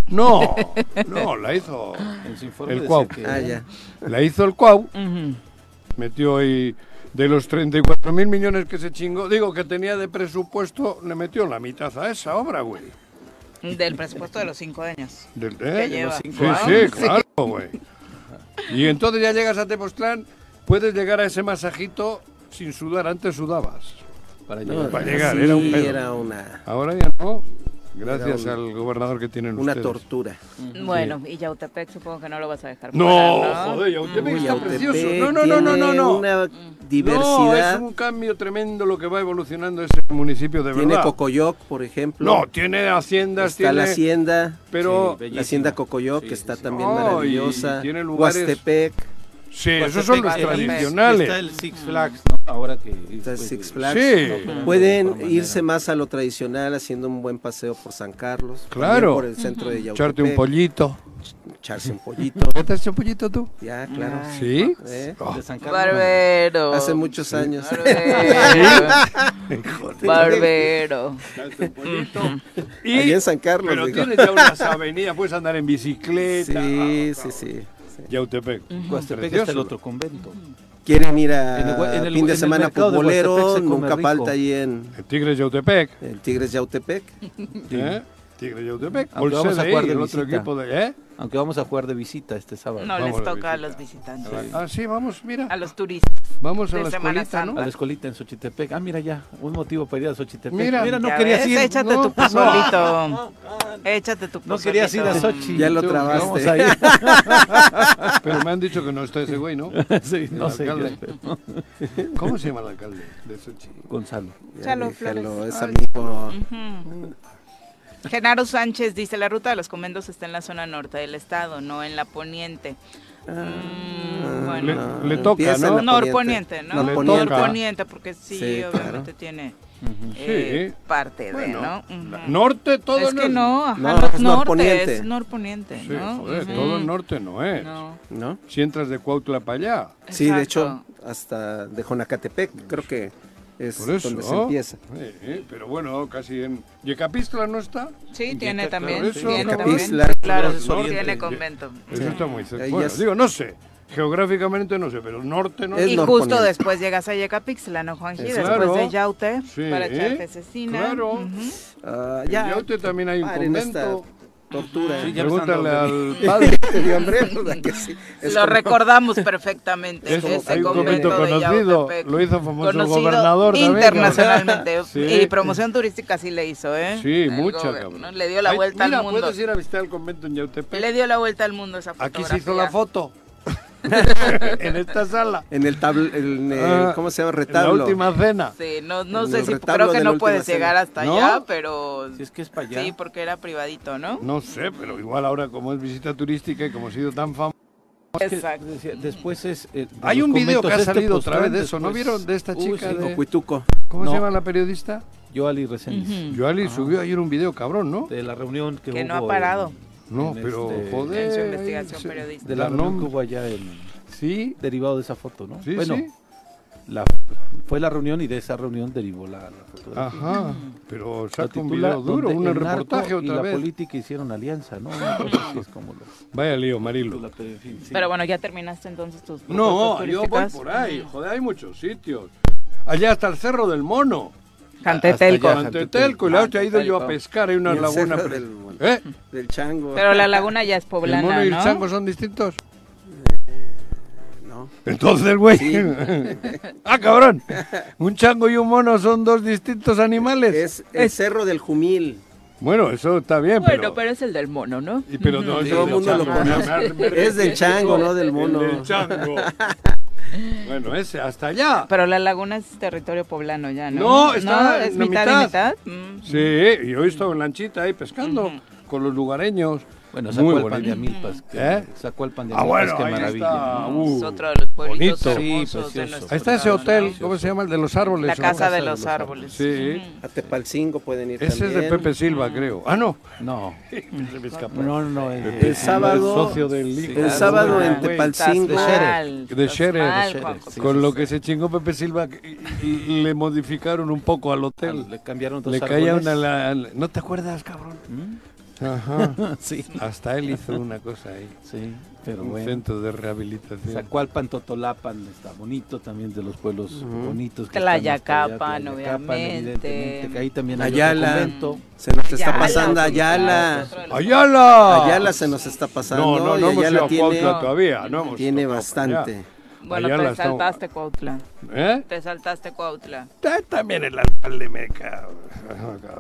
No, no, la hizo el Cuau. Ah, ya. La hizo el Cuau. Metió ahí de los 34 mil millones que se chingó, digo que tenía de presupuesto, le metió la mitad a esa obra, güey. Del presupuesto de los cinco años. Del, ¿eh? sí, sí, claro, güey. Y entonces ya llegas a Tepoztlán, puedes llegar a ese masajito sin sudar, antes sudabas. Para llegar, para llegar era un pedo. Era una... Ahora ya no. Gracias al gobernador que tienen una ustedes. Una tortura. Bueno, y Yautepec supongo que no lo vas a dejar No, joder, Yautepec está precioso. No, no, no, no, no, no. Una diversidad. No, es un cambio tremendo lo que va evolucionando ese municipio de verdad. Tiene Cocoyoc, por ejemplo. No, tiene haciendas, está la hacienda, pero la hacienda Cocoyoc que está también maravillosa. tiene lugares Huastepec. Sí, esos son los tradicionales. Está el Six Flags, ¿no? Ahora que está Six Flags. Sí. Pueden irse más a lo tradicional haciendo un buen paseo por San Carlos. Claro. Por el centro de Yautepec. Echarte un pollito. echarse un pollito. ¿Ya te has hecho un pollito tú? Ya, claro. ¿Sí? ¿Eh? Oh. Barbero. Hace muchos años. Barbero. y, Allí en San Carlos. Pero tienes ya unas avenidas, puedes andar en bicicleta. Sí, sí, sí. Yautepec. Huastepec está el otro convento. Quieren ir a en el, fin de semana futbolero, nunca falta ahí en... El Tigres Yautepec. El Tigres Yautepec. ¿Eh? Tigre Yautepec. Vamos a jugar de otro equipo de, ¿eh? Aunque vamos a jugar de visita este sábado. No les toca a los visitantes. Ah, sí, vamos, mira. A los turistas. Vamos a la escuelita, ¿no? A la escuelita en Xochitepec. Ah, mira ya, un motivo para ir a Xochitepec. Mira, mira no querías ir. Échate tu pozolito. Échate tu pozolito. No querías ir a Xochitepec. Ya lo trabaste. a ir. Pero me han dicho que no está ese güey, ¿no? sí, no sé. ¿Cómo se llama el alcalde de Xochitepec? Gonzalo. Gonzalo Flores. Es amigo. Genaro Sánchez dice, la ruta de los conventos está en la zona norte del estado, no en la poniente. Ah, mm, bueno, le, toca, ¿no? Norponiente, ¿no? Norponiente, porque sí, obviamente tiene eh, parte de, ¿no? Norte, todo Es que no, ajá, no, es norte, es norponiente, sí, ¿no? Joder, todo el norte no es. No. ¿No? Si entras de Cuautla para allá. Sí, de hecho, hasta de Jonacatepec, creo que es Por eso, donde se empieza. pero bueno, casi en Yecapistla no está. Sí, tiene también. Eso, tiene claro, tiene convento. Eso está muy cerca. Bueno, digo, no sé. Geográficamente no sé, pero el norte no es Y justo después llegas a Yecapixtla, ¿no, Juanji? después de Yaute, para echarte cecina. Claro. Uh ya. En Yaute también hay un convento tortura. Sí, Pregúntale al padre. Lo recordamos perfectamente. ese hay un convento conocido, lo hizo famoso el gobernador internacionalmente. Y promoción turística sí le hizo, ¿eh? Sí, mucha, cabrón. Le dio la vuelta al mundo. puedes ir a visitar el convento en Yautepec. Le dio la vuelta al mundo esa fotografía. Aquí se hizo la foto. en esta sala. En el tablo, ah, ¿cómo se llama? Retablo. En la última cena. Sí, no, no sé si, creo que no puedes llegar hasta allá, pero... Si es que es para allá. Sí, porque era privadito, ¿no? No sé, pero igual ahora como es visita turística y como ha sido tan famoso. Exacto. Después es. Eh, Hay un video que ha este salido otra vez de eso, ¿no vieron? De esta chica. de... ¿Cómo se llama la periodista? Yoali Reséndiz. Yoali subió ayer un video cabrón, ¿no? De la reunión que, que no ha parado. No, pero este, joder. En su investigación periodística. De la reunión que hubo allá el sí derivado de esa foto, ¿no? Sí, bueno, La, fue la reunión y de esa reunión derivó la, foto. Ajá, pero saca un video duro, un reportaje otra y vez. la política hicieron alianza, ¿no? es como lo... Vaya lío, Marilo. Pero bueno, ya terminaste entonces tus No, yo voy por ahí, joder, hay muchos sitios. Allá hasta el Cerro del Mono. Cantetelco. Cantetelco, y la otra he ido yo a pescar, hay una laguna. Del, ¿Eh? del chango. Pero la laguna ya es poblana, ¿El mono y el chango son distintos? Entonces, güey. ah, cabrón. Un chango y un mono son dos distintos animales. Es el cerro del Jumil. Bueno, eso está bien, bueno, pero... es el del mono, ¿no? Y, pero no, todo el mundo lo conoce. Es del chango, no del mono. del chango. bueno, ese, hasta allá. Pero la laguna es territorio poblano ya, ¿no? No, está es mitad, y mitad. Sí, yo he estado en lanchita ahí pescando con los lugareños. Bueno, sacó el pan de Amilpas. ¿Eh? Sacó el pan de Amilpas, ah, qué maravilla. Uh, es otro de los pueblitos bonito. Sí, Ahí está ese hotel, ¿cómo se llama? El de los árboles. La Casa de los Árboles. Sí. A Tepalcingo pueden ir Ese es de Pepe Silva, creo. Ah, no. No. no, no. El, sábado. socio del El sábado en Tepalcingo. De Scherer. Con lo que se chingó Pepe Silva, le modificaron un poco al hotel. Le cambiaron dos Le caía una... ¿No te acuerdas, cabrón? Ajá. sí. Hasta él hizo una cosa ahí. Sí, pero un centro de rehabilitación. Zacualpan, Totolapan, está bonito también de los pueblos bonitos. Tlayacapan, obviamente. Que ahí también hay Ayala. Se nos está pasando Ayala. Ayala. Ayala se nos está pasando. No, no, no hemos ido a tiene, todavía. No hemos tiene bastante. Bueno, Ayala te saltaste Cuautla. ¿Eh? Te saltaste Cuautla. También el alcalde me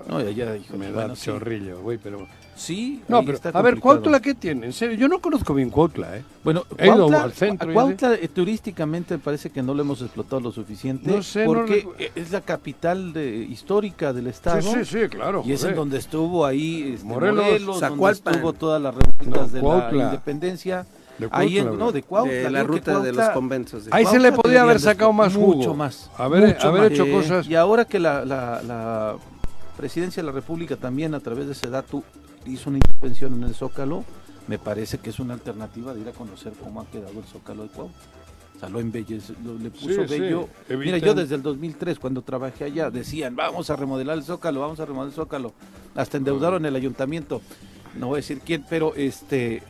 No, ya, ya, hijo, me da chorrillo, güey, pero... Sí, no, pero a ver, Cuautla, ¿qué tiene? En serio, yo no conozco bien Cuautla, ¿eh? Bueno, He ido al centro. Cuautla eh, turísticamente parece que no lo hemos explotado lo suficiente. No sé, Porque es la capital de, histórica del estado. Sí, sí, sí, claro. Y es en donde estuvo ahí este, Morelos, Morelos donde estuvo todas las revueltas de la independencia. De ahí en, no, de Cuautla. De la ruta de los conventos. ahí se le podía haber sacado más jugo. Mucho más. Haber, haber hecho cosas. Y ahora que la, la, la, presidencia de la República también a través de SEDATU hizo una intervención en el Zócalo, me parece que es una alternativa de ir a conocer cómo ha quedado el Zócalo de Cuauhtémoc. O sea, lo embellece, lo, le puso bello. Mira, yo desde el 2003, cuando trabajé allá, decían, vamos a remodelar el Zócalo, vamos a remodelar el Zócalo. Hasta endeudaron el ayuntamiento. No voy a decir quién, pero este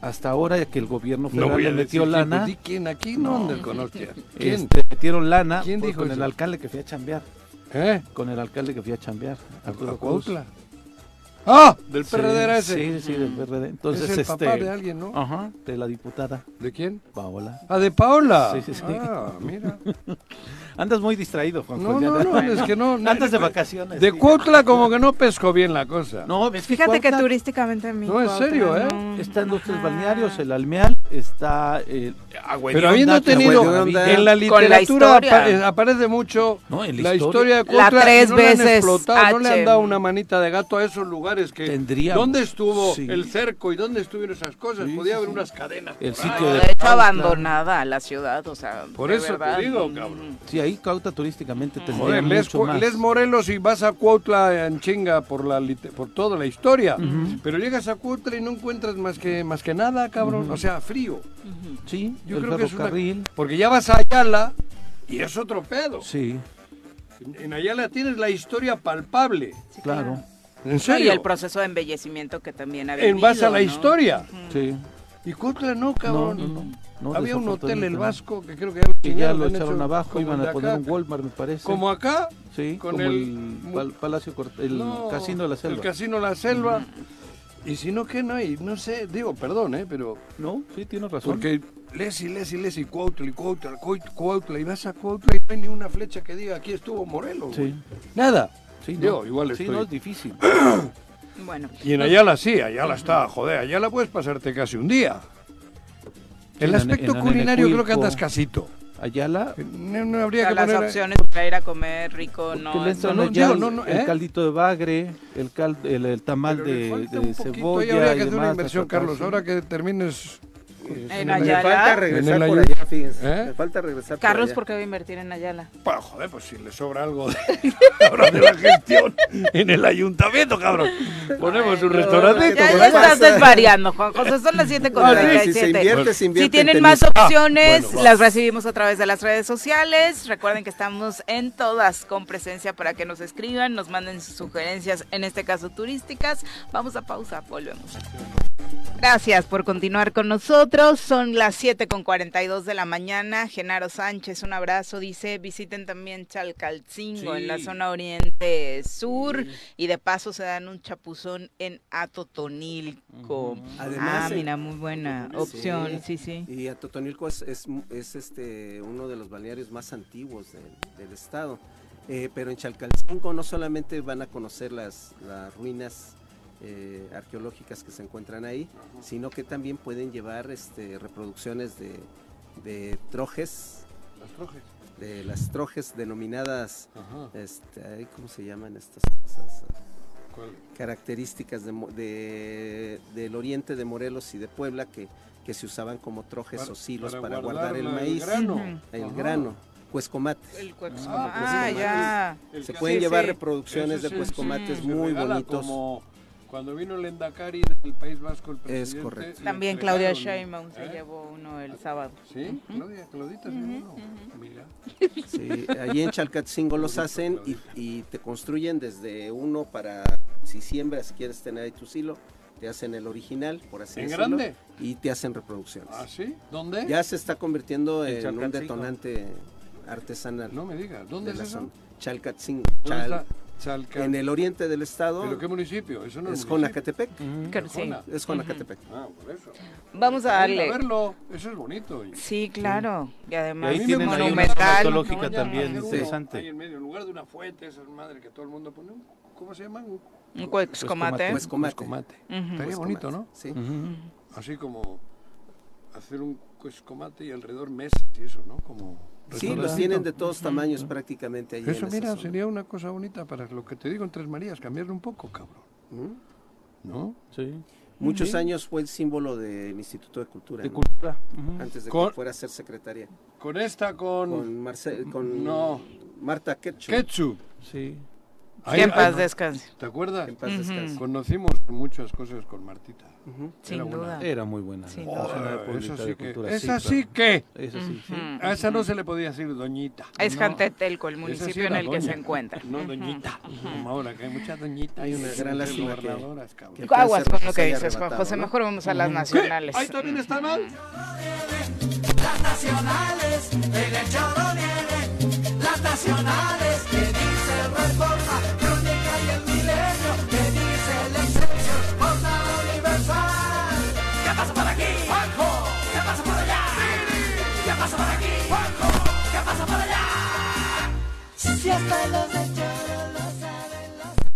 hasta ahora que el gobierno federal le metió lana. ¿Quién aquí? No, no ¿Quién? Este, metieron lana ¿Quién dijo con el alcalde que fui a chambear. ¿Eh? Con el alcalde que fui a chambear. Arturo ¡Ah! ¿Del PRD era ese? Sí, sí, del PRD. Entonces, es el este, papá de alguien, ¿no? Ajá, de la diputada. ¿De quién? Paola. Ah, de Paola. Sí, sí, sí. Ah, mira. Andas muy distraído, Juan No, no, no, es que no. Andas de vacaciones. De Cuautla como que no pesco bien la cosa. No, fíjate que turísticamente a mí. No, en serio, ¿eh? Están los tres balnearios, el Almeal, está el Pero habiendo tenido en la literatura aparece mucho la historia de Cuautla. La tres veces. no le han dado una manita de gato a esos lugares que. Tendría. ¿Dónde estuvo el cerco y dónde estuvieron esas cosas? Podía haber unas cadenas. El sitio de, de hecho, abandonada la ciudad, o sea. Por eso te digo, cabrón. Sí, ahí Cauta turísticamente tendría mucho más. Les Morelos y vas a Cuautla en chinga por la por toda la historia, pero llegas a Cuautla y no encuentras más que más que nada, cabrón, o sea, frío. Sí, yo creo que es una porque ya vas a Ayala y es otro pedo. Sí. En Ayala tienes la historia palpable. claro. ¿En serio? y el proceso de embellecimiento que también había En base a la historia. Sí. Y Cuautla no, cabrón. No, no, no. Había un hotel El Vasco que creo que ya, lo, echaron abajo, iban a poner un Walmart, me parece. ¿Como acá? Sí, como el, Palacio, el Casino de la Selva. El Casino de la Selva. Y si no, ¿qué no hay? No sé, digo, perdón, ¿eh? Pero... No, sí, tienes razón. Porque lees y lees y lees y Cuautla y Cuautla, Cuautla, y vas a Cuautla y no hay ni una flecha que diga aquí estuvo Morelos. Sí. Nada. Sí, no, igual estoy... Sí, no, es difícil. bueno. Y en Ayala sí, Ayala está, joder, Ayala puedes pasarte casi un día. El aspecto culinario creo que andas casito. Ayala. No, habría que las poner... opciones para ir a comer rico no, es no, no, no, el ¿eh? caldito de bagre, el, cal, el, el tamal de, de cebolla. Ahí habría que hacer una inversión, Carlos. Ahora que termines en Ayala. Me falta regresar por allá, fíjense. ¿Eh? Me falta regresar Carlos, ¿por qué va a invertir en Ayala? Pues, joder, pues si le sobra algo de, de la gestión en el ayuntamiento, cabrón. Ponemos un restaurante. Ya, ya estás desvariando, Juan José. Son las 7 con ah, si, se invierte, se invierte si tienen más opciones, ah, las recibimos a través de las redes sociales. Recuerden que estamos en todas con presencia para que nos escriban, nos manden sus sugerencias, en este caso turísticas. Vamos a pausa, volvemos. Gracias por continuar con nosotros. Son las 7 con 42 de la mañana. Genaro Sánchez, un abrazo. Dice: visiten también Chalcalcingo en la zona oriente sur y de paso se dan un chapuzón en Atotonilco. Además, ah, mira, muy buena opción. Sí, sí. Y Atotonilco es, es, este uno de los balnearios más antiguos del, estado. Eh, pero en Chalcalcingo no solamente van a conocer las, las ruinas eh, arqueológicas que se encuentran ahí, sino que también pueden llevar este, reproducciones de, de trojes. De las trojes denominadas, este, ¿cómo se llaman estas cosas? Características de, del oriente de Morelos y de Puebla que, que se usaban como trojes o silos para, guardar, el maíz. El grano. El grano cuescomates. El ah, ya. Se pueden llevar reproducciones de cuescomates muy bonitos. Cuando vino el Endacari del País Vasco, el presidente... Es correcto. También Claudia Sheinbaum se ¿Eh? llevó uno el sábado. ¿Sí? Claudia, Claudita se llevó Mira. Sí, allí en Chalcatzingo los hacen y, te construyen desde uno para, si siembras, quieres tener ahí tu silo, te hacen el original, por así ¿En grande? Y te hacen reproducciones. ¿Ah, sí? ¿Dónde? Ya se está convirtiendo en, un detonante artesanal. No me digas, ¿dónde es eso? Chalcatzingo. En el oriente del estado. ¿Pero qué municipio? Eso no es Jonacatepec. sí. Es Jonacatepec. Ah, por eso. Vamos a darle. A verlo, eso es bonito. Sí, claro. Y además y ahí tienen monumental. Una también interesante. Ahí en medio, en lugar de una fuente, esa madre que todo el mundo pone, ¿cómo se llama? Un cuescomate. Cuescomate. Estaría bonito, ¿no? Sí. Así como hacer un cuescomate y alrededor mesas y eso, ¿no? Como Sí, los tienen de todos tamaños prácticamente allí. Eso, mira, sería una cosa bonita para lo que te digo en Tres Marías, cambiarle un poco, cabrón. ¿Mm? ¿No? Sí. Muchos años fue el símbolo del Instituto de Cultura. De Cultura. Antes de que fuera a ser secretaria. Con esta, con. Con, con no. Marta Ketchup. Ketchup. Sí. Que en paz descanse. ¿Te acuerdas? En paz descanse. Conocimos muchas cosas con Martita. Sin duda. Era muy buena. Oh, eso sí que. Esa sí que. Esa sí, A esa no se le podía decir doñita. Es Jantetelco, el municipio en el que se encuentra. No doñita. Como ahora que hay muchas doñitas. Hay una gran lástima que, Aguas con lo que dices, Juan José. Mejor vamos a las nacionales. Ahí también está mal. Las nacionales, el choro viene. Las nacionales,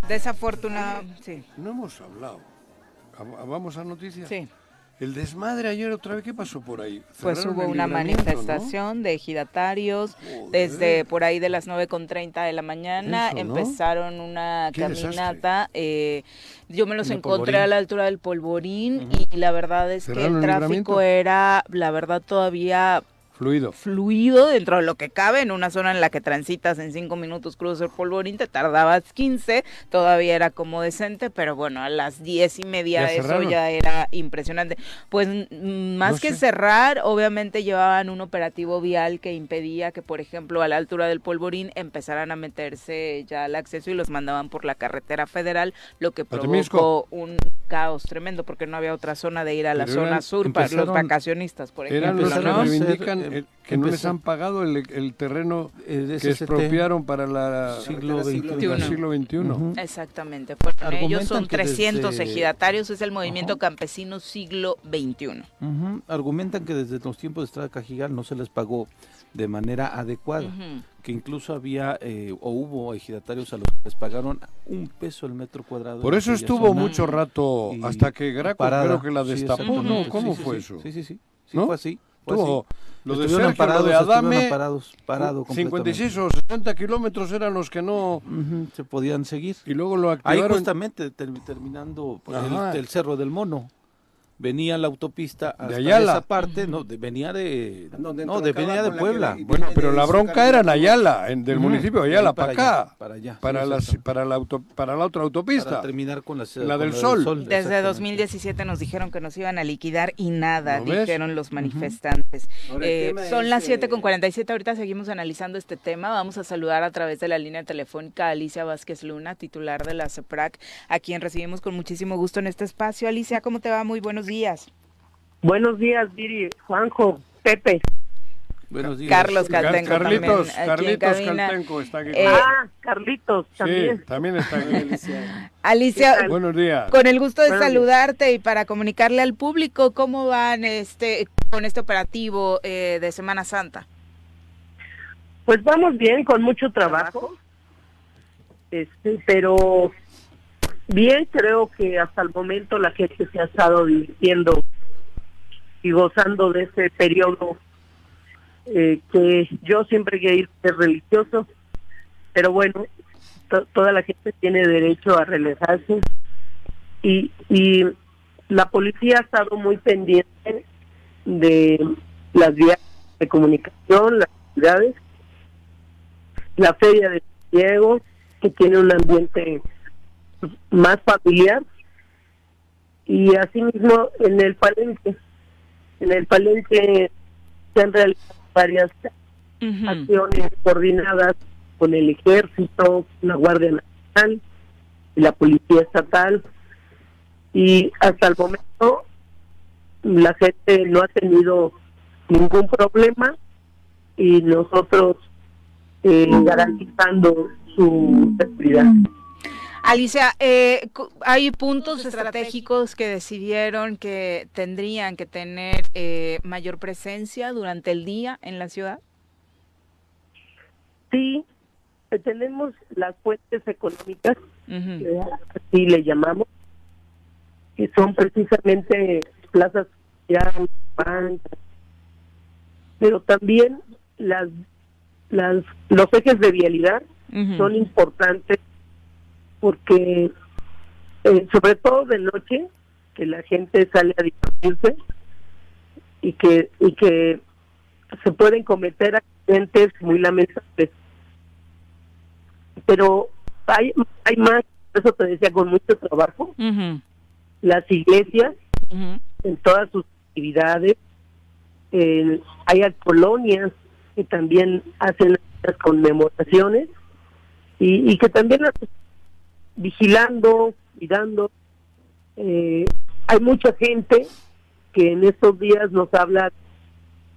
Desafortunado, sí. No hemos hablado. ¿Vamos a noticias? Sí. El desmadre ayer otra vez, ¿qué pasó por ahí? Pues hubo una manifestación de ejidatarios desde por ahí de las 9.30 de la mañana. Empezaron una caminata. Eh, yo me los encontré a la altura del polvorín y la verdad es que el tráfico era, la verdad, todavía Fluido. Fluido dentro de lo que cabe en una zona en la que transitas en cinco minutos cruzas el polvorín, te tardabas 15, todavía era como decente, pero bueno, a las diez y media eso ya era impresionante. Pues más que cerrar, obviamente llevaban un operativo vial que impedía que, por ejemplo, a la altura del polvorín empezaran a meterse ya el acceso y los mandaban por la carretera federal, lo que provocó un caos tremendo porque no había otra zona de ir a la zona sur para los vacacionistas, por ejemplo. Eran eh, que no les han pagado el, terreno que expropiaron para la siglo XXI. Exactamente, fueron ellos, son 300 ejidatarios, es el movimiento campesino siglo XXI. Argumentan que desde los tiempos de Estrada Cajigal no se les pagó de manera adecuada, que incluso había eh, o hubo ejidatarios a los que les pagaron un peso el metro cuadrado. Por eso estuvo mucho rato hasta que Graco creo que la destapó, ¿no? ¿Cómo fue eso? Sí, sí, sí, sí fue así. Tuvo, lo de Sergio, parados, lo de Adame, parados, parado 56 o 60 kilómetros eran los que no... se podían seguir. Y luego lo activaron. Ahí justamente terminando el, el, Cerro del Mono venía la autopista hasta de esa parte, no, venía de no, de, venía de Puebla. bueno, pero la bronca era en Ayala, en, del municipio de Ayala para, acá, para allá, para para la auto, para la otra autopista. Para terminar con la, la del Sol. Desde 2017 nos dijeron que nos iban a liquidar y nada, dijeron los manifestantes. Eh, son las 7 con 47, ahorita seguimos analizando este tema. Vamos a saludar a través de la línea telefónica a Alicia Vázquez Luna, titular de la CEPRAC, a quien recibimos con muchísimo gusto en este espacio. Alicia, ¿cómo te va? Muy buenos días. Buenos días, Viri, Juanjo, Pepe. Buenos días. Carlos Caltenco Carlitos, Carlitos Caltenco está aquí. Eh, ah, Carlitos también. Sí, también está aquí. Alicia, buenos días. Con el gusto de saludarte y para comunicarle al público cómo van este con este operativo eh, de Semana Santa. Pues vamos bien, con mucho trabajo, este, pero Bien, creo que hasta el momento la gente se ha estado divirtiendo y gozando de ese periodo eh, que yo siempre he ir de religioso, pero bueno, toda la gente tiene derecho a relajarse y, y la policía ha estado muy pendiente de las vías de comunicación, las ciudades, la feria de Diego, que tiene un ambiente más familiar. Y asimismo en el palenque en el palenque se han realizado varias acciones coordinadas con el ejército la guardia nacional y la policía estatal. Y hasta el momento la gente no ha tenido ningún problema y nosotros eh, garantizando su seguridad. Alicia, eh, hay puntos estratégicos que decidieron que tendrían que tener eh, mayor presencia durante el día en la ciudad. Sí, eh, tenemos las fuentes económicas, así le llamamos, que son precisamente plazas ya pero también las, las los ejes de vialidad son importantes porque eh, sobre todo de noche que la gente sale a divertirse y que y que se pueden cometer accidentes muy lamentables pero hay, hay más, eso te decía, con mucho trabajo. Las iglesias, en todas sus actividades, hay colonias que también hacen las conmemoraciones y, y que también vigilando, cuidando. Eh, hay mucha gente que en estos días nos habla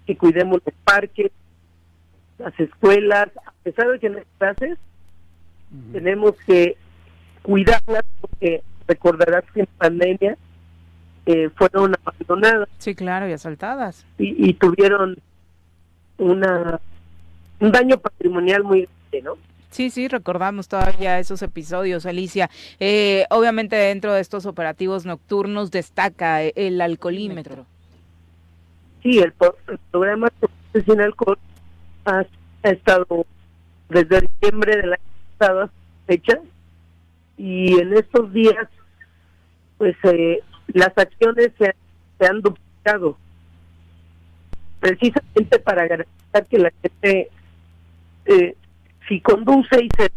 que cuidemos los parques, las escuelas, a pesar de que en las clases tenemos que cuidarlas porque recordarás que en pandemia eh, fueron abandonadas. Sí, claro, y asaltadas. Y, y tuvieron una un daño patrimonial muy grande, ¿no? Sí, sí, recordamos todavía esos episodios, Alicia. Eh, obviamente dentro de estos operativos nocturnos destaca el alcoholímetro. Sí, el, programa sin alcohol ha, estado desde diciembre del año pasado hasta fecha y en estos días pues eh, las acciones se, se han duplicado precisamente para garantizar que la gente eh, si conduce y se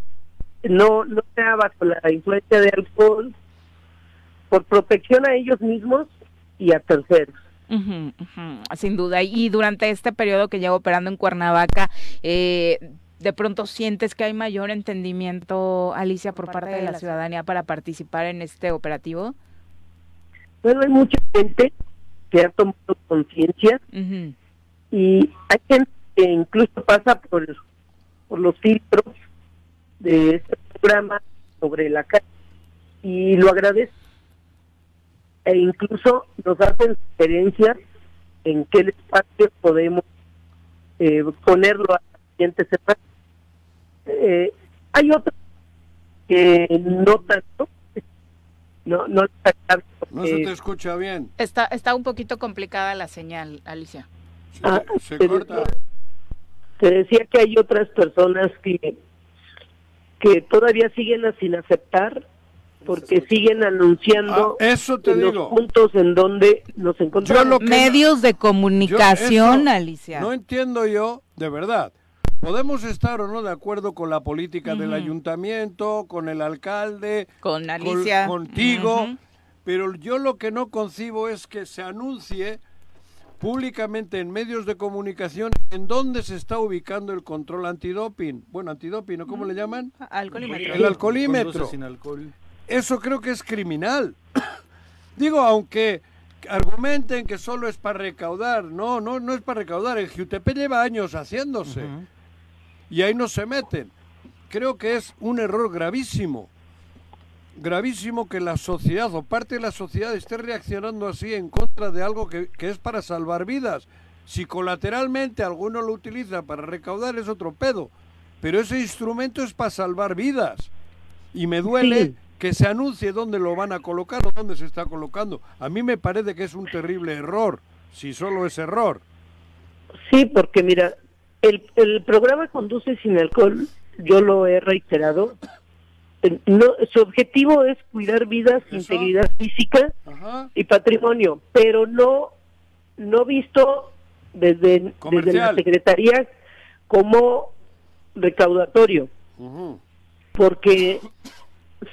no no sea bajo la influencia de alcohol por protección a ellos mismos y a terceros. sin duda. Y durante este periodo que llevo operando en Cuernavaca, eh, de pronto sientes que hay mayor entendimiento, Alicia, por, parte, de, la, ciudadanía para participar en este operativo. Bueno, hay mucha gente que ha tomado conciencia y hay gente que incluso pasa por por los filtros de este programa sobre la calle y lo agradezco. E incluso nos hacen sugerencias en qué espacio podemos eh, ponerlo a la siguiente semana. Eh, hay otros que no tanto, no, no, no se te escucha bien. Está, está un poquito complicada la señal, Alicia. Ah, se corta. Te decía que hay otras personas que, que todavía siguen sin aceptar porque siguen anunciando ah, eso te los puntos en donde nos encontramos. Medios de comunicación, Alicia. No entiendo yo, de verdad. Podemos estar o no de acuerdo con la política del ayuntamiento, con el alcalde, con Alicia, contigo, pero yo lo que no concibo es que se anuncie públicamente en medios de comunicación en dónde se está ubicando el control antidoping. Bueno, antidoping, ¿no? ¿Cómo le llaman? Alcoholímetro. El alcoholímetro. Eso creo que es criminal. Digo, aunque argumenten que solo es para recaudar. No, no, no es para recaudar. El GUTP lleva años haciéndose. Y ahí no se meten. Creo que es un error gravísimo gravísimo que la sociedad o parte de la sociedad esté reaccionando así en contra de algo que, es para salvar vidas. Si colateralmente alguno lo utiliza para recaudar es otro pedo, pero ese instrumento es para salvar vidas. Y me duele que se anuncie dónde lo van a colocar o dónde se está colocando. A mí me parece que es un terrible error, si solo es error. Sí, porque mira, el, el programa Conduce sin alcohol, yo lo he reiterado, no, su objetivo es cuidar vidas, integridad física y patrimonio, pero no no visto desde, desde la Secretaría como recaudatorio, porque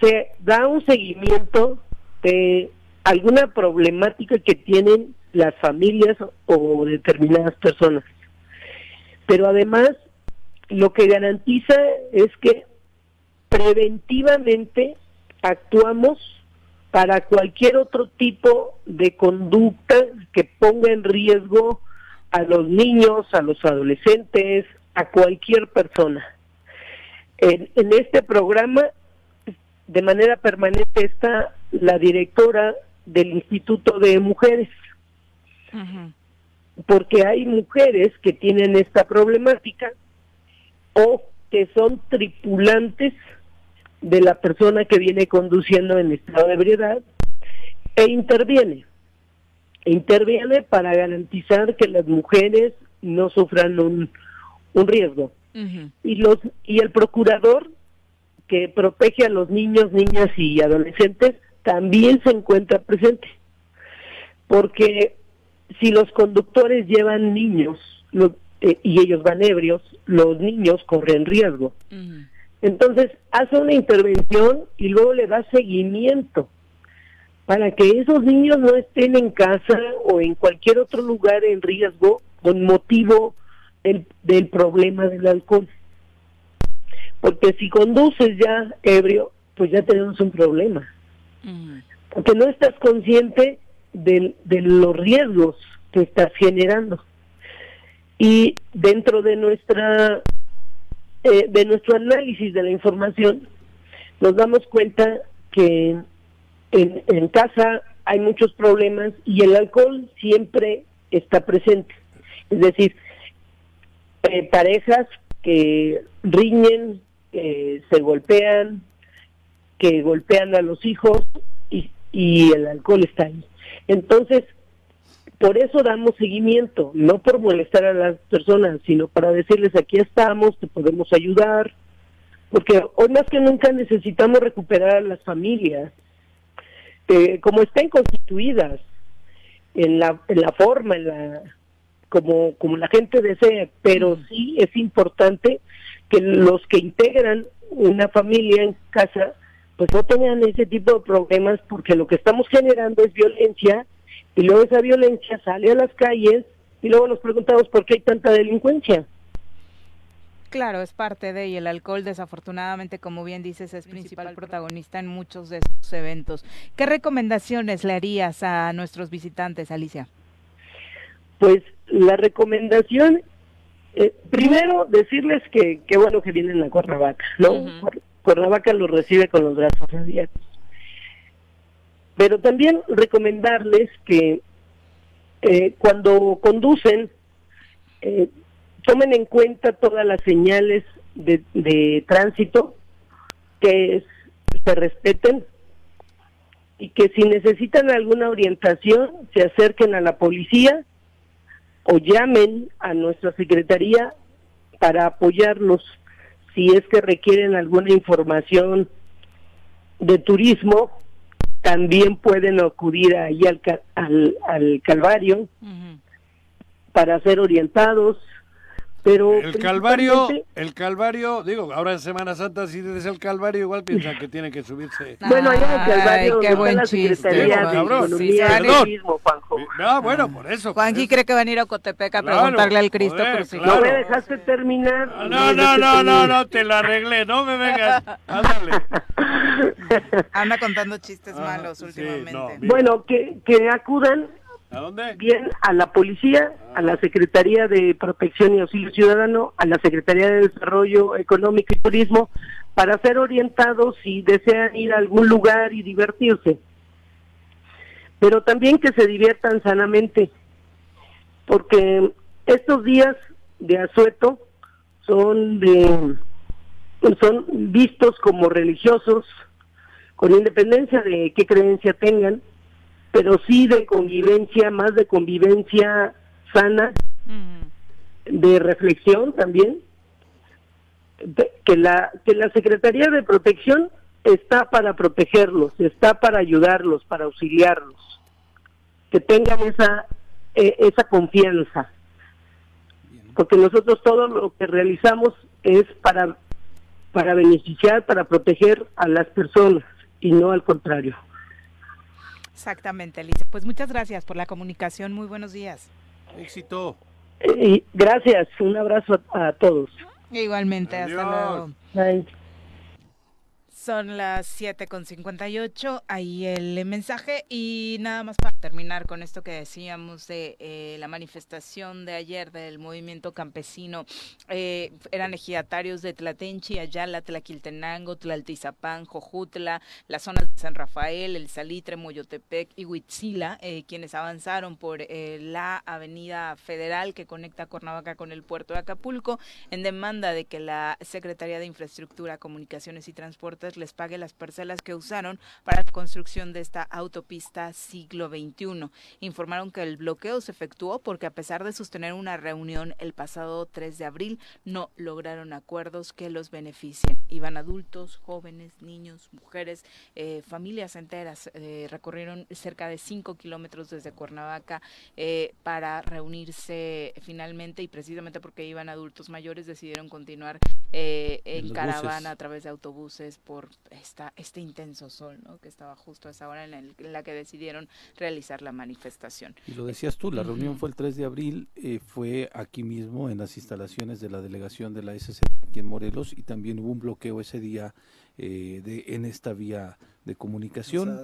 se da un seguimiento de alguna problemática que tienen las familias o determinadas personas. Pero además, lo que garantiza es que preventivamente actuamos para cualquier otro tipo de conducta que ponga en riesgo a los niños, a los adolescentes, a cualquier persona. En, este programa, de manera permanente, está la directora del Instituto de Mujeres, porque hay mujeres que tienen esta problemática o que son tripulantes de la persona que viene conduciendo en estado de ebriedad e interviene. Interviene para garantizar que las mujeres no sufran un, un riesgo. Y los y el procurador que protege a los niños, niñas y adolescentes también se encuentra presente. Porque si los conductores llevan niños eh, y ellos van ebrios, los niños corren riesgo Entonces, hace una intervención y luego le da seguimiento para que esos niños no estén en casa o en cualquier otro lugar en riesgo con motivo del, del problema del alcohol. Porque si conduces ya ebrio, pues ya tenemos un problema. Porque no estás consciente de, de los riesgos que estás generando. Y dentro de nuestra eh, de nuestro análisis de la información, nos damos cuenta que en, en casa hay muchos problemas y el alcohol siempre está presente. Es decir, eh, parejas que riñen, que se golpean, que golpean a los hijos y, y el alcohol está ahí. Entonces, por eso damos seguimiento, no por molestar a las personas, sino para decirles aquí estamos, te podemos ayudar, porque hoy más que nunca necesitamos recuperar a las familias, eh, como estén constituidas, en la, en la forma, en la como, como la gente desea, pero sí es importante que los que integran una familia en casa pues no tengan ese tipo de problemas porque lo que estamos generando es violencia y luego esa violencia sale a las calles y luego nos preguntamos por qué hay tanta delincuencia. Claro, es parte de y el alcohol desafortunadamente, como bien dices, es principal protagonista en muchos de estos eventos. ¿Qué recomendaciones le harías a nuestros visitantes, Alicia? Pues la recomendación, eh, primero decirles que qué bueno que vienen a Cuernavaca, ¿no? Cuernavaca los recibe con los brazos abiertos. Pero también recomendarles que eh, cuando conducen, eh, tomen en cuenta todas las señales de, tránsito, que se respeten y que si necesitan alguna orientación se acerquen a la policía o llamen a nuestra secretaría para apoyarlos si es que requieren alguna información de turismo también pueden acudir ahí al, al, Calvario para ser orientados. Pero el Calvario, el Calvario, digo, ahora en Semana Santa si dices el Calvario igual piensan que tiene que subirse. Bueno, allá en el Calvario qué buen la Secretaría de sí, Juanjo. No, bueno, por eso. Juanji cree que van a ir a Cotepec a preguntarle al Cristo por si No me dejaste terminar. No, no, no, no, no, te la arreglé, no me vengas. Ándale. Anda contando chistes ah, malos últimamente. bueno, que, que acudan Bien, a la policía, a la Secretaría de Protección y Auxilio Ciudadano, a la Secretaría de Desarrollo Económico y Turismo, para ser orientados si desean ir a algún lugar y divertirse. Pero también que se diviertan sanamente, porque estos días de asueto son de son vistos como religiosos, con independencia de qué creencia tengan, pero sí de convivencia, más de convivencia sana, de reflexión también, que la que la Secretaría de Protección está para protegerlos, está para ayudarlos, para auxiliarlos, que tengan esa eh, esa confianza, porque nosotros todo lo que realizamos es para para beneficiar, para proteger a las personas y no al contrario. Exactamente, Alicia. Pues muchas gracias por la comunicación. Muy buenos días. Éxito. Eh, gracias. Un abrazo a, todos. Igualmente. Hasta luego. Bye. Son las 7 con 58, ahí el mensaje y nada más para terminar con esto que decíamos de eh, la manifestación de ayer del movimiento campesino. Eh, eran ejidatarios de Tlatenchi, Ayala, Tlaquiltenango, Tlaltizapán, Jojutla, las zonas de San Rafael, El Salitre, Moyotepec y Huitzila, eh, quienes avanzaron por la avenida federal que conecta Cuernavaca con el puerto de Acapulco en demanda de que la Secretaría de Infraestructura, Comunicaciones y Transportes Les pague las parcelas que usaron para la construcción de esta autopista siglo XXI. Informaron que el bloqueo se efectuó porque a pesar de sostener una reunión el pasado 3 de abril, no lograron acuerdos que los beneficien. Iban adultos, jóvenes, niños, mujeres, eh, familias enteras. Eh, recorrieron cerca de 5 kilómetros desde Cuernavaca eh, para reunirse finalmente y precisamente porque iban adultos mayores decidieron continuar en, caravana a través de autobuses por esta, este intenso sol ¿no? que estaba justo a esa hora en, la que decidieron realizar la manifestación. Y lo decías tú, la reunión fue el 3 de abril, fue aquí mismo en las instalaciones de la delegación de la SC aquí en Morelos y también hubo un bloqueo ese día eh, de, en esta vía de comunicación.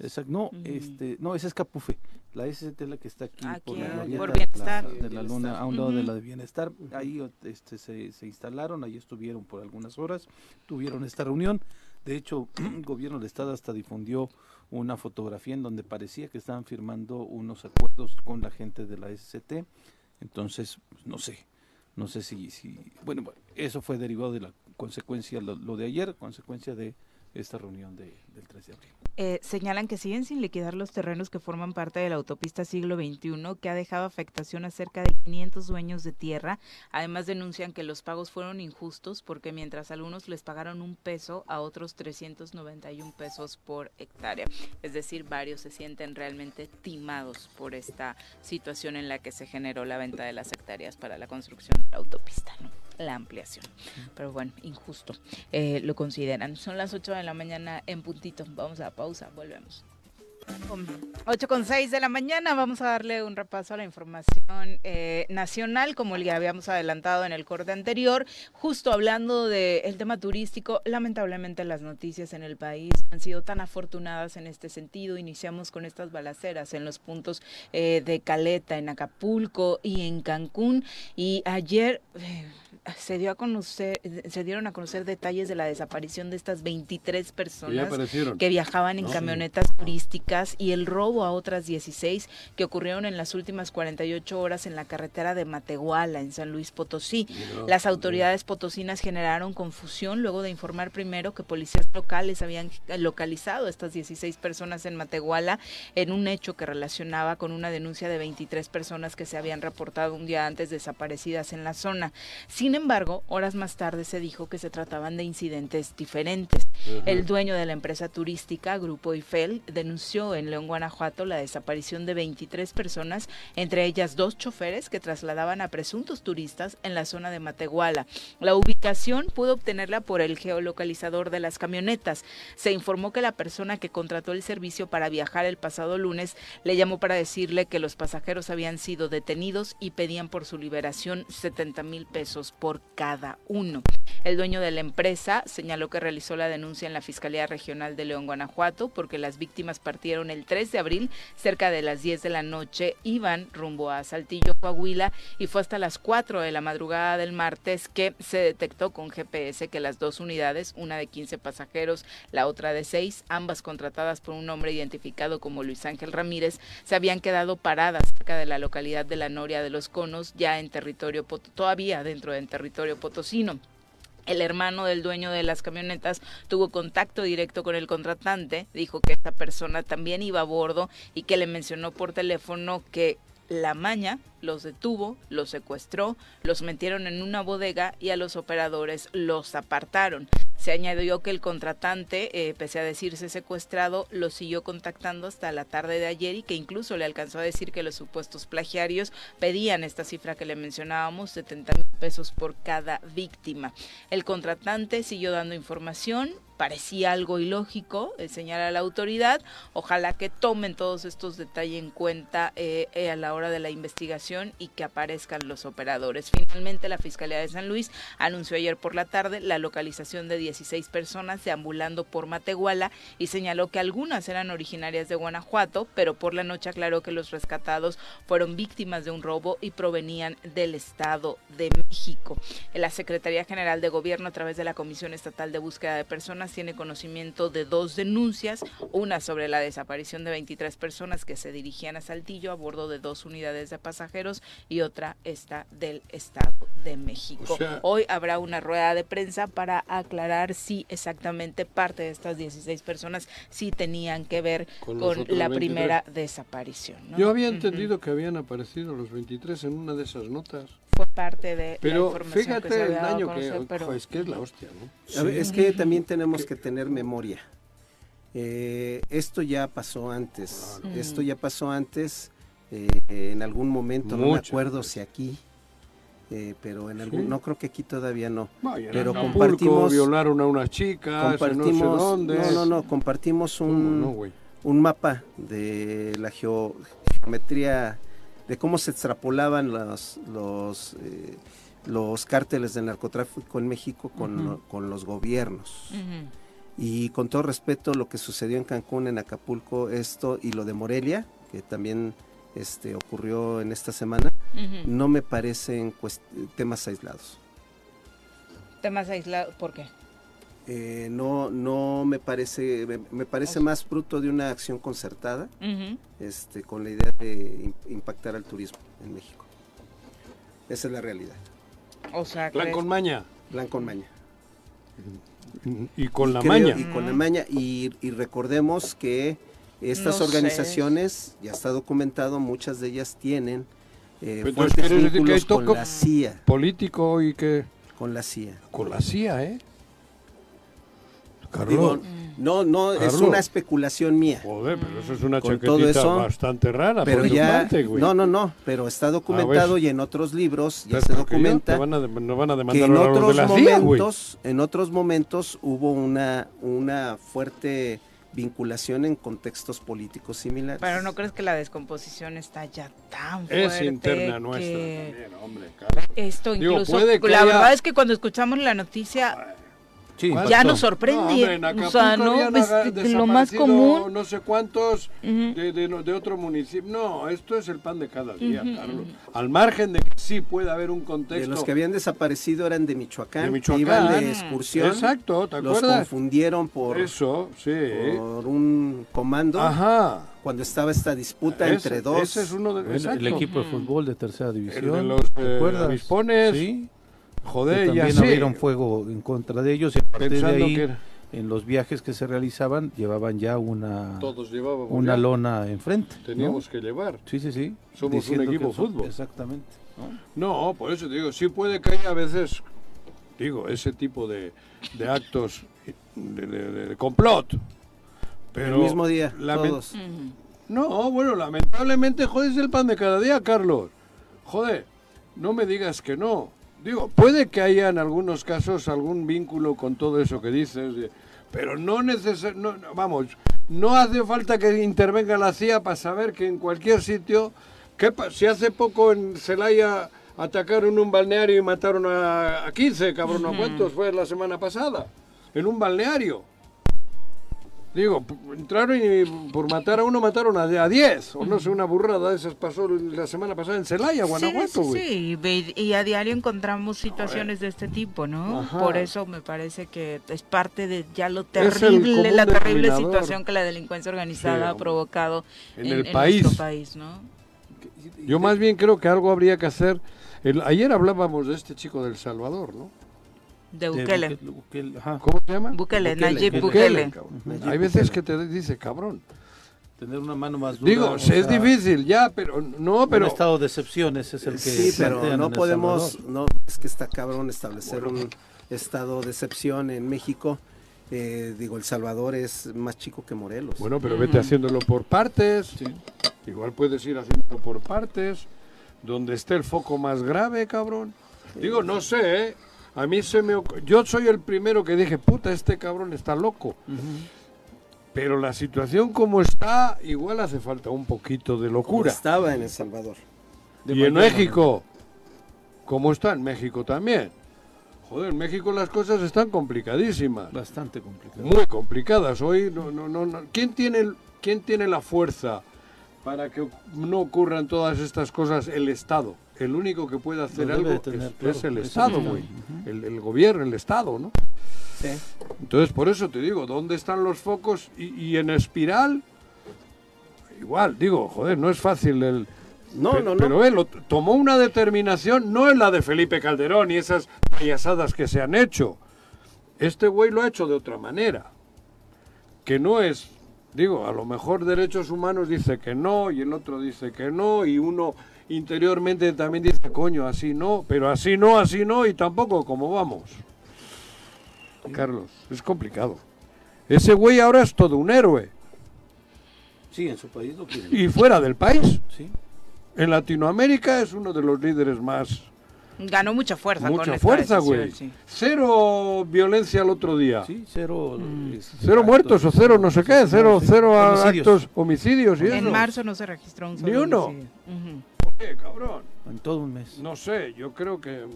Exacto, no, este, no, esa es Capufe. La SCT es la que está aquí, por, la bienestar. de la luna, a un lado de la de bienestar. Ahí este, se, se instalaron, ahí estuvieron por algunas horas, tuvieron esta reunión. De hecho, el gobierno del estado hasta difundió una fotografía en donde parecía que estaban firmando unos acuerdos con la gente de la SCT. Entonces, pues, no sé, no sé si, si bueno, eso fue derivado de la consecuencia, lo, lo de ayer, consecuencia de esta reunión de, del 3 de abril. Eh, señalan que siguen sin liquidar los terrenos que forman parte de la autopista siglo XXI, que ha dejado afectación a cerca de 500 dueños de tierra. Además denuncian que los pagos fueron injustos porque mientras algunos les pagaron un peso, a otros 391 pesos por hectárea. Es decir, varios se sienten realmente timados por esta situación en la que se generó la venta de las hectáreas para la construcción de la autopista, la ampliación. Pero bueno, injusto eh, lo consideran. Son las 8 de la mañana en Vamos a pausa, volvemos. 8 con 6 de la mañana vamos a darle un repaso a la información eh, nacional, como ya habíamos adelantado en el corte anterior, justo hablando del tema turístico. Lamentablemente las noticias en el país han sido tan afortunadas en este sentido. Iniciamos con estas balaceras en los puntos eh, de Caleta, en Acapulco y en Cancún. Y ayer... Eh, se dio a conocer, se dieron a conocer detalles de la desaparición de estas 23 personas que viajaban en camionetas turísticas y el robo a otras 16 que ocurrieron en las últimas 48 horas en la carretera de Matehuala, en San Luis Potosí. Las autoridades potosinas generaron confusión luego de informar primero que policías locales habían localizado a estas 16 personas en Matehuala en un hecho que relacionaba con una denuncia de 23 personas que se habían reportado un día antes desaparecidas en la zona. Sin sin embargo, horas más tarde se dijo que se trataban de incidentes diferentes. El dueño de la empresa turística, Grupo Eiffel, denunció en León, Guanajuato, la desaparición de 23 personas, entre ellas dos choferes que trasladaban a presuntos turistas en la zona de Matehuala. La ubicación pudo obtenerla por el geolocalizador de las camionetas. Se informó que la persona que contrató el servicio para viajar el pasado lunes le llamó para decirle que los pasajeros habían sido detenidos y pedían por su liberación 70 mil pesos por cada uno. El dueño de la empresa señaló que realizó la denuncia en la Fiscalía Regional de León, Guanajuato, porque las víctimas partieron el 3 de abril cerca de las 10 de la noche, iban rumbo a Saltillo, Coahuila, y fue hasta las 4 de la madrugada del martes que se detectó con GPS que las dos unidades, una de 15 pasajeros, la otra de 6, ambas contratadas por un hombre identificado como Luis Ángel Ramírez, se habían quedado paradas cerca de la localidad de la Noria de los Conos, ya en territorio, todavía dentro del territorio potosino. El hermano del dueño de las camionetas tuvo contacto directo con el contratante, dijo que esta persona también iba a bordo y que le mencionó por teléfono que la maña los detuvo, los secuestró, los metieron en una bodega y a los operadores los apartaron. Se añadió que el contratante, eh, pese a decirse secuestrado, lo siguió contactando hasta la tarde de ayer y que incluso le alcanzó a decir que los supuestos plagiarios pedían esta cifra que le mencionábamos, 70 mil pesos por cada víctima. El contratante siguió dando información, parecía algo ilógico, eh, señala la autoridad. Ojalá que tomen todos estos detalles en cuenta eh, a la hora de la investigación y que aparezcan los operadores. Finalmente, la Fiscalía de San Luis anunció ayer por la tarde la localización de 16 personas deambulando por Matehuala y señaló que algunas eran originarias de Guanajuato, pero por la noche aclaró que los rescatados fueron víctimas de un robo y provenían del Estado de México. La Secretaría General de Gobierno, a través de la Comisión Estatal de Búsqueda de Personas, personas, tiene conocimiento de dos denuncias, una sobre la desaparición de 23 personas que se dirigían a Saltillo a bordo de dos unidades de pasajeros y otra esta del Estado de México. Hoy habrá una rueda de prensa para aclarar si exactamente parte de estas 16 personas sí tenían que ver con, la primera desaparición. Yo había entendido que habían aparecido los 23 en una de esas notas fue parte de pero la información fíjate que se el daño que pero... es que es la hostia ¿no? es que también tenemos que tener memoria. Eh, esto ya pasó antes. Esto ya pasó antes eh, en algún momento no me acuerdo si aquí eh, pero en algún, no creo que aquí todavía no. pero compartimos violaron a unas chicas, compartimos, no, sé dónde. no no no compartimos un un mapa de la geometría de cómo se extrapolaban los, los, eh, los cárteles de narcotráfico en México con, con los gobiernos. Y con todo respeto, lo que sucedió en Cancún, en Acapulco, esto y lo de Morelia, que también este, ocurrió en esta semana, no me parecen temas aislados. ¿Temas aislados? ¿Por qué? Eh, no no me parece me, parece más fruto de una acción concertada este con la idea de impactar al turismo en México. Esa es la realidad. O sea plan con maña. Plan con maña. Y con la maña. y con la maña. Y, recordemos que estas organizaciones ya está documentado muchas de ellas tienen eh, fuertes vínculos con la CIA político y que con la CIA con la CIA eh no, no, es una especulación mía. Joder, pero eso es una chaquetita bastante rara. Pero ya, no, no, no, pero está documentado y en otros libros ya se documenta van a, no van a que en otros momentos, en otros momentos hubo una, una fuerte vinculación en contextos políticos similares. Pero no crees que la descomposición está ya tan fuerte. Es interna nuestra también, hombre. Esto incluso, la verdad es que cuando escuchamos la noticia ya nos sorprende. No, o sea, no, es lo más común. No sé cuántos de, de, otro municipio. No, esto es el pan de cada día, Carlos. Al margen de que sí puede haber un contexto. De los que habían desaparecido eran de Michoacán. De Michoacán. Iban de excursión. Exacto, ¿te acuerdas? Los confundieron por. Eso, sí. Por un comando. Ajá. Cuando estaba esta disputa entre dos. Ese es uno de el, equipo de fútbol de tercera división. de los eh, Sí Joder, que también abrieron fuego en contra de ellos y a partir de ahí, en los viajes que se realizaban, llevaban ya una, una lona enfrente. Teníamos que llevar. Sí, sí, sí. Somos un equipo de fútbol. Exactamente. ¿no? por eso te digo, sí puede que haya a veces, digo, ese tipo de, de actos de, complot. Pero el mismo día, todos. No, bueno, lamentablemente, joder, es el pan de cada día, Carlos. Joder, no me digas que no. Digo, puede que haya en algunos casos algún vínculo con todo eso que dices, pero no necesariamente, vamos, no hace falta que intervenga la CIA para saber que en cualquier sitio, ¿qué si hace poco en Celaya atacaron un balneario y mataron a, 15, cabrón, ¿a cuántos fue la semana pasada? En un balneario. Digo, entraron y por matar a uno mataron a 10, o no sé, una burrada, esas pasó la semana pasada en Celaya, Guanajuato, Sí, sí, y a diario encontramos situaciones de este tipo, ¿no? Por eso me parece que es parte de ya lo terrible, la terrible situación que la delincuencia organizada ha provocado en, el país. nuestro país, ¿no? Yo más bien creo que algo habría que hacer. El, ayer hablábamos de este chico del Salvador, ¿no? De Bukele. ¿Cómo se llama? Bukele, Nayib Bukele. Hay veces que te dice, cabrón. Tener una mano más dura. Digo, es difícil, ya, pero no, pero... Un estado de excepciones es el que Sí, pero no podemos, no, es que está cabrón establecer un estado de excepción en México. Eh, digo, El Salvador es más chico que Morelos. Bueno, pero vete haciéndolo por partes. Igual puedes ir haciéndolo por partes. Donde esté el foco más grave, cabrón. Digo, no sé, ¿eh? A mí se me... Yo soy el primero que dije, puta, este cabrón está loco. Pero la situación como está, igual hace falta un poquito de locura. estaba en El Salvador. y en México, como está en México también. Joder, en México las cosas están complicadísimas. Bastante complicadas. Muy complicadas. Hoy no, no, no, ¿Quién tiene, quién tiene la fuerza para que no ocurran todas estas cosas? El Estado el único que puede hacer algo es, el Estado, güey. el, gobierno, el Estado, ¿no? Entonces, por eso te digo, ¿dónde están los focos? Y, en espiral, igual, digo, joder, no es fácil el... No, no, no. Pero él tomó una determinación, no es la de Felipe Calderón y esas payasadas que se han hecho. Este güey lo ha hecho de otra manera. Que no es, digo, a lo mejor derechos humanos dice que no y el otro dice que no y uno interiormente también dice, coño, así no, pero así no, así no y tampoco como vamos. Carlos, es complicado. Ese güey ahora es todo un héroe. Sí, en su país lo quieren. Y fuera del país. Sí. En Latinoamérica es uno de los líderes más. Ganó mucha fuerza. Mucha fuerza, güey. Cero violencia el otro día. Sí, cero. Mm. Cero muertos o cero no sé qué. Cero, cero homicidios. actos, homicidios y En marzo no se registró un solo Ni uno. Cabrón. En todo un mes. No sé, yo creo que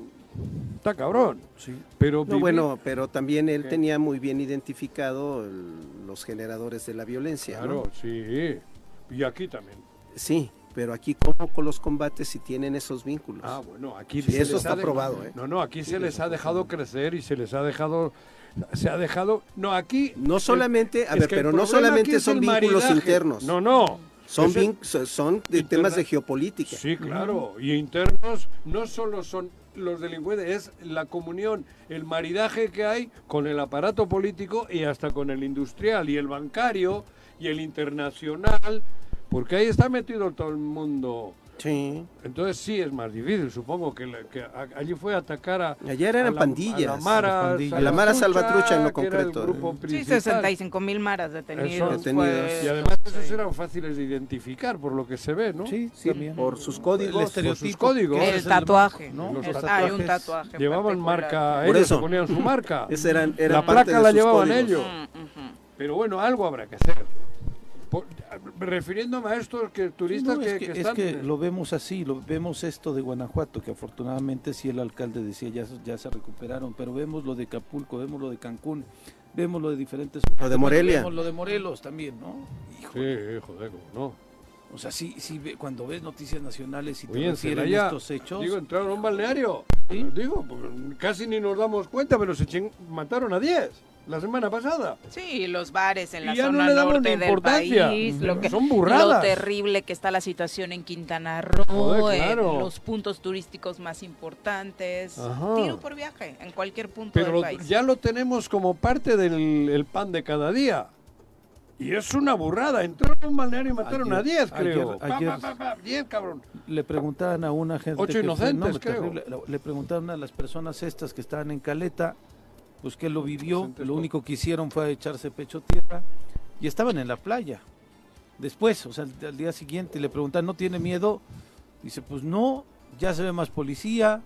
Está cabrón. Sí. Pero bueno, pero también él tenía muy bien identificado los generadores de la violencia. Claro, sí. Y aquí también. Sí, pero aquí cómo con los combates si tienen esos vínculos. Ah, bueno, aquí eso está probado, ¿eh? No, no, aquí se les ha dejado crecer y se les ha dejado se ha dejado no aquí no solamente a ver pero no solamente son vínculos internos no no son, son de temas de geopolítica. Sí claro y internos no solo son los delincuentes, es la comunión, el maridaje que hay con el aparato político y hasta con el industrial y el bancario y el internacional, porque ahí está metido todo el mundo Sí. Entonces sí es más difícil, supongo que, allí fue a atacar a... Ayer eran pandillas. A la Mara, a la Mara Salvatrucha en lo concreto. ¿eh? Sí, 65 mil maras detenidos. detenidos. Y además esos eran fáciles de identificar por lo que se ve, ¿no? Sí, sí Por sus códigos. Por sus códigos. El tatuaje. ¿no? Hay un tatuaje. Llevaban marca, ellos eso. ponían su marca. eran, la placa la llevaban ellos. Pero bueno, algo habrá que hacer refiriéndome a estos que turistas que, es que, que lo vemos así, lo vemos esto de Guanajuato, que afortunadamente sí el alcalde decía ya, ya se recuperaron, pero vemos lo de Acapulco, vemos lo de Cancún, vemos lo de diferentes... Lo de Morelia. Vemos lo de Morelos también, ¿no? Sí, joder, no? O sea, sí, sí, cuando ves noticias nacionales y te Oye, refieren estos hechos... Digo, entraron a un balneario. Digo, pues, casi ni nos damos cuenta, pero se mataron a 10 la semana pasada. Sí, los bares en la zona norte del país, lo que, son burradas. Lo terrible que está la situación en Quintana Roo, en los puntos turísticos más importantes. Tiro por viaje en cualquier punto del país. ya lo tenemos como parte del pan de cada día. Y es una burrada. Entraron a un balneario y mataron a 10, creo. 10, cabrón. Le preguntaban a una gente. Ocho inocentes, creo. le preguntaban a las personas estas que estaban en Caleta pues que lo vivió, lo único que hicieron fue echarse pecho tierra y estaban en la playa. Después, o sea, al, día siguiente le preguntan, ¿no tiene miedo? Dice, pues no, ya se ve más policía,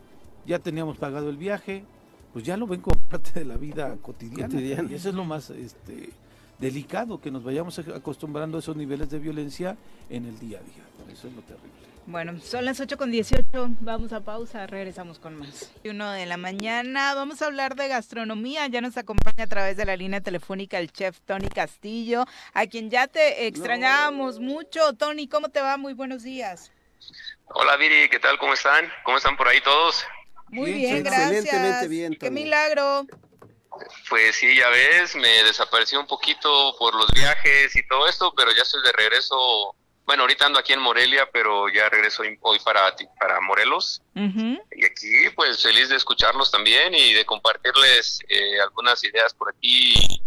ya teníamos pagado el viaje, pues ya lo ven como parte de la vida cotidiana. Y eso es lo más este, delicado, que nos vayamos acostumbrando a esos niveles de violencia en el día a día. Eso es lo terrible. Bueno, son las 8 con 18, vamos a pausa, regresamos con más. Uno de la mañana, vamos a hablar de gastronomía, ya nos acompaña a través de la línea telefónica el chef Tony Castillo, a quien ya te extrañábamos mucho. Tony, ¿cómo te va? Muy buenos días. Hola Viri, ¿qué tal? ¿Cómo están? ¿Cómo están por ahí todos? Muy bien, gracias. Excelentemente bien. Qué milagro. Pues sí, ya ves, me desapareció un poquito por los viajes y todo esto, pero ya estoy de regreso bueno, ahorita ando aquí en Morelia, pero ya regreso hoy para, para Morelos. Y aquí, pues feliz de escucharlos también y de compartirles eh, algunas ideas por aquí y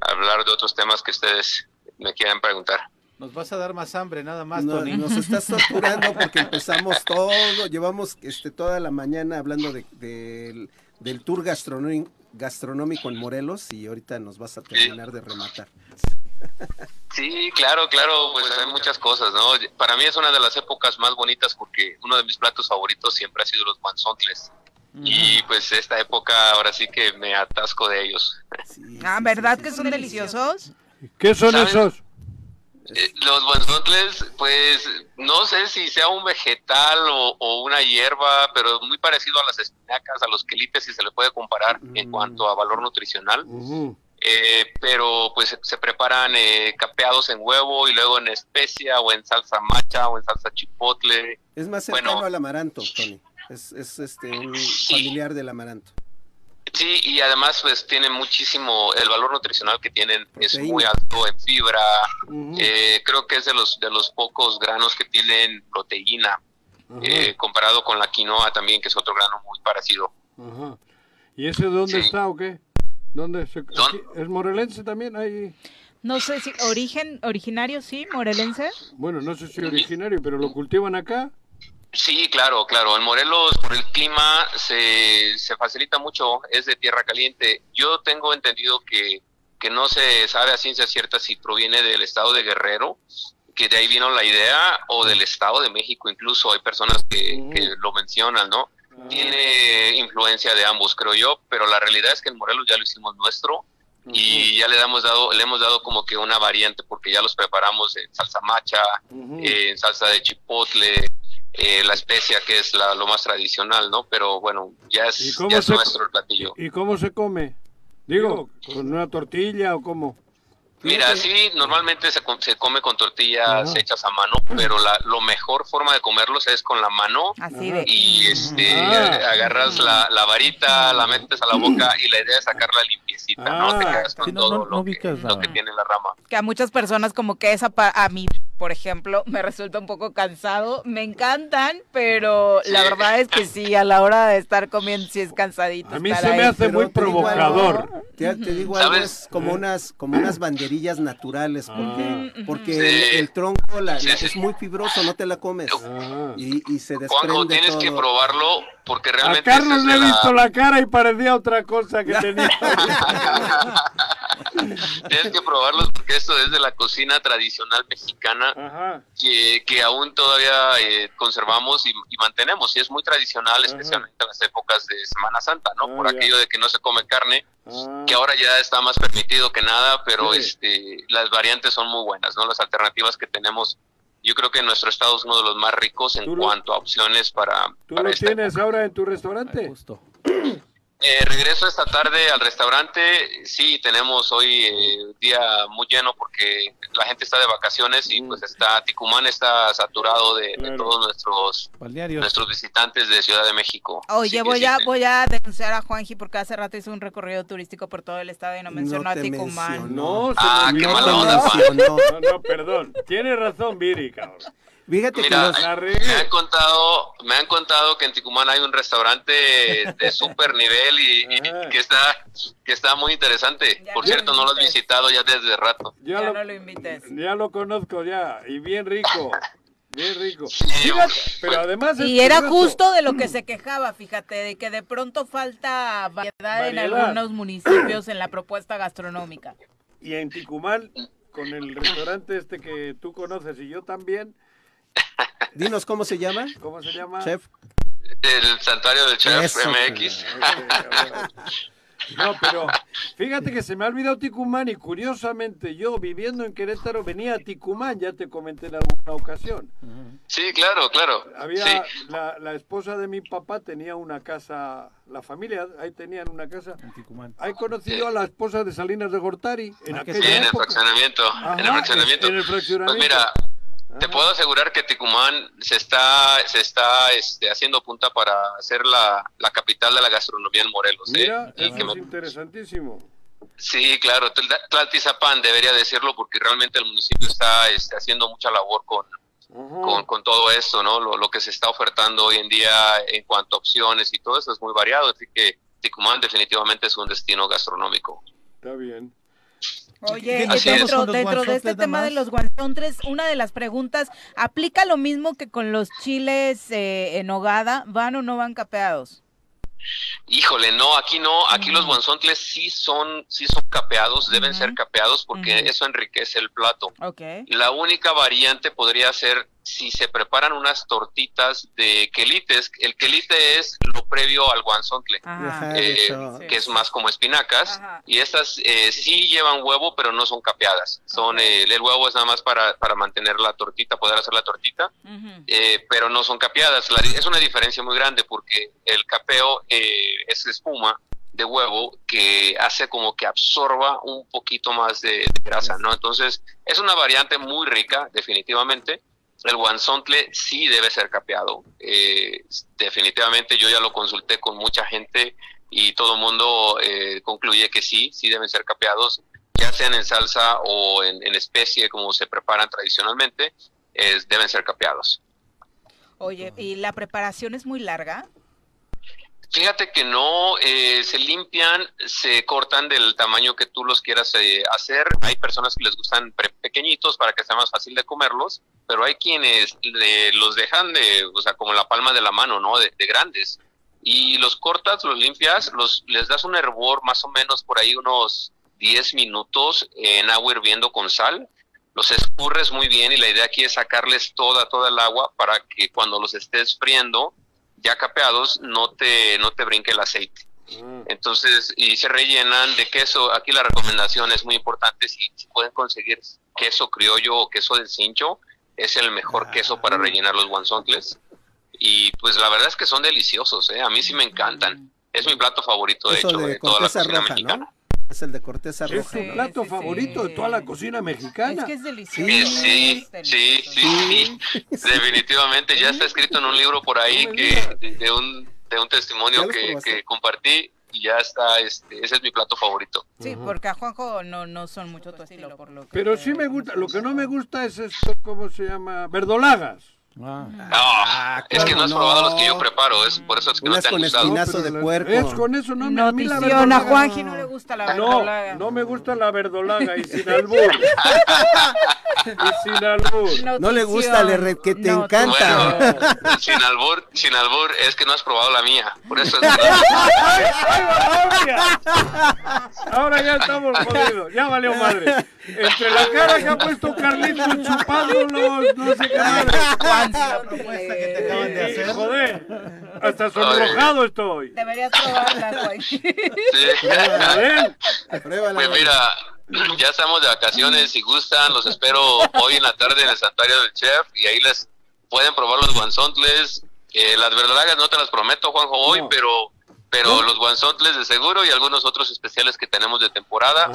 hablar de otros temas que ustedes me quieran preguntar. Nos vas a dar más hambre, nada más, Tony. Nos estás torturando porque empezamos todo, llevamos este toda la mañana hablando de, del tour gastronómico en Morelos y ahorita nos vas a terminar de rematar. Sí, claro, claro, pues hay muchas cosas, ¿no? Para mí es una de las épocas más bonitas porque uno de mis platos favoritos siempre ha sido los guanzontles. Y pues esta época ahora sí que me atasco de ellos. ah, ¿verdad que son deliciosos? ¿Qué son esos? Eh, los guanzontles, pues no sé si sea un vegetal o, una hierba, pero muy parecido a las espinacas, a los quelites, si se le puede comparar en mm. cuanto a valor nutricional. Eh, pero pues se preparan eh, capeados en huevo y luego en especia o en salsa macha o en salsa chipotle. Es más cercano al amaranto, Tony. Es, es este, un familiar del amaranto. Sí, y además pues tiene muchísimo, el valor nutricional que tienen es muy alto en fibra, eh, creo que es de los, de los pocos granos que tienen proteína, eh, comparado con la quinoa también, que es otro grano muy parecido. ¿Y ese dónde está o qué? ¿Dónde ¿Es morelense también? Ahí... No sé si origen, originario, sí, morelense. Bueno, no sé si originario, pero lo cultivan acá. Sí, claro, claro. En Morelos, por el clima, se, se facilita mucho, es de tierra caliente. Yo tengo entendido que, que no se sabe a ciencia cierta si proviene del estado de Guerrero, que de ahí vino la idea, o del estado de México, incluso hay personas que, que lo mencionan, ¿no? Tiene influencia de ambos, creo yo, pero la realidad es que en Morelos ya lo hicimos nuestro y ya le hemos dado le hemos dado como que una variante porque ya los preparamos en salsa macha, en salsa de chipotle, eh, la especia que es la, lo más tradicional, ¿no? Pero bueno, ya es, ya es nuestro el platillo. ¿Y cómo se come? Digo, ¿con una tortilla o cómo? Mira, sí, normalmente se, se come con tortillas hechas a mano, pero la lo mejor forma de comerlos es con la mano y este ah. agarras la, la, varita, la metes a la boca y la idea es sacarla limpiecita, ¿no? Te ah. quedas con todo lo, que, lo, que, tiene la rama. Que a muchas personas como que esa a mí por ejemplo, me resulta un poco cansado. Me encantan, pero la verdad es que sí, a la hora de estar comiendo sí es cansadito. A mí se me hace muy provocador. te, digo algo, es como unas, como unas banderillas naturales, porque, ah. porque el, tronco la, es muy fibroso, no te la comes. Ah. Y, y, se desprende Juanjo, tienes que probarlo, porque realmente... A Carlos le he visto la... cara y parecía otra cosa que tenía. tienes que probarlos porque esto es de la cocina tradicional mexicana que, que, aún todavía eh, conservamos y, mantenemos. Y es muy tradicional, especialmente en las épocas de Semana Santa, ¿no? Por aquello de que no se come carne, ah. que ahora ya está más permitido que nada, pero este, las variantes son muy buenas, ¿no? Las alternativas que tenemos. Yo creo que nuestro estado es uno de los más ricos en cuanto a opciones para. ¿Tú lo tienes ahora en tu restaurante? Eh, regreso esta tarde al restaurante. Sí, tenemos hoy eh, día muy lleno porque la gente está de vacaciones y pues está Ticumán está saturado de, todos nuestros nuestros visitantes de Ciudad de México. Oye, voy a voy a denunciar a Juanji porque hace rato hizo un recorrido turístico por todo el estado y no mencionó a Ticumán. No, ah, qué mala onda, No, no, perdón. Tiene razón, Viri, cabrón. Fíjate Mira, me han contado, me han contado que en Ticumán hay un restaurante de super nivel y, que está que está muy interesante. Por cierto, no lo has visitado ya desde rato. Ya, no lo invites. Ya lo conozco ya y bien rico. Bien rico. pero además y era justo de lo que se quejaba, fíjate, de que de pronto falta variedad, en algunos municipios en la propuesta gastronómica. Y en Ticumán, con el restaurante este que tú conoces y yo también, Dinos cómo se llama. ¿Cómo se llama? Chef. El santuario del Chef MX. No, pero fíjate que se me ha olvidado Ticumán y curiosamente yo viviendo en Querétaro venía a Ticumán, ya te comenté en alguna ocasión. Sí, claro, claro. Había la, la, esposa de mi papá tenía una casa, la familia ahí tenían una casa. En Ticumán. Hay conocido a la esposa de Salinas de Gortari en ah, aquella en el fraccionamiento. en el fraccionamiento. En el fraccionamiento. Pues mira, te puedo asegurar que Ticumán se está, se está este, haciendo punta para ser la, capital de la gastronomía en Morelos. ¿eh? Es interesantísimo. Sí, claro, Tlaltizapán debería decirlo porque realmente el municipio está este, haciendo mucha labor con, con, todo esto, ¿no? Lo, lo, que se está ofertando hoy en día en cuanto a opciones y todo eso es muy variado, así que Ticumán definitivamente es un destino gastronómico. Está bien. Oye, dentro, dentro de este tema de los guantontres, una de las preguntas, ¿aplica lo mismo que con los chiles eh, en hogada? ¿Van o no van capeados? Híjole, no, aquí no, aquí los guanzontles sí son, sí son capeados, deben ser capeados porque eso enriquece el plato. Okay. La única variante podría ser si se preparan unas tortitas de quelites, el quelite es lo previo al guanzontle, eh, que es más como espinacas, y estas eh, sí llevan huevo, pero no son capeadas. Son eh, el huevo es nada más para, para mantener la tortita, poder hacer la tortita, eh, pero no son capeadas. es una diferencia muy grande porque el capeo es espuma de huevo que hace como que absorba un poquito más de, de grasa, ¿no? Entonces, es una variante muy rica, definitivamente el guanzontle sí debe ser capeado. Eh, definitivamente yo ya lo consulté con mucha gente y todo el mundo eh, concluye que sí, sí deben ser capeados, ya sean en salsa o en, especie como se preparan tradicionalmente, deben ser capeados. Oye, ¿y la preparación es muy larga? Fíjate que no, eh, se limpian, se cortan del tamaño que tú los quieras eh, hacer. Hay personas que les gustan pequeñitos para que sea más fácil de comerlos, pero hay quienes los dejan de, o sea, como la palma de la mano, ¿no? De, grandes. Y los cortas, los limpias, los, les das un hervor más o menos por ahí unos 10 minutos en agua hirviendo con sal. Los escurres muy bien y la idea aquí es sacarles toda, toda el agua para que cuando los estés friendo, ya capeados no te, no te brinque el aceite. Mm. Entonces, y se rellenan de queso. Aquí la recomendación es muy importante. Si, pueden conseguir queso criollo o queso de cincho, es el mejor ah. queso para rellenar los guanzontles. Y pues la verdad es que son deliciosos. ¿eh? A mí sí me encantan. Es mi plato favorito, de hecho, de, toda la cocina mexicana. Es el de corteza roja. Es tu plato favorito de toda la cocina mexicana. Es que es delicioso. Sí, sí, sí, Definitivamente ya está escrito en un libro por ahí que de un, de un testimonio que, que compartí y ya está, este, ese es mi plato favorito. Sí, porque a Juanjo no, no son mucho tu estilo, por lo que Pero sí me gusta, lo que no me gusta es esto, ¿cómo se llama? Verdolagas. Ah. No, ah, es que no has probado los que yo preparo, es por eso es que no te han con espinazo de puerco. Es con eso, no me a mí la verdolaga. A Juanji no le gusta la verdolaga. No, no me gusta la verdolaga y sin albur. y sin albur. No le gusta, le que te encanta. Bueno, sin albur, sin albur, es que no has probado la mía. Por eso es Ahora ya estamos jodidos, ya valió madre. Entre la cara que ha puesto Carlitos chupándolos, no sé qué la propuesta que te acaban de hacer. Joder, hasta sonrojado estoy. Deberías probarla, güey. Sí. Pues mira, ya estamos de vacaciones, si gustan, los espero hoy en la tarde en el santuario del chef y ahí les pueden probar los guanzontles. Eh, las verdolagas no te las prometo, Juanjo, hoy, pero pero los guanzontles de seguro y algunos otros especiales que tenemos de temporada.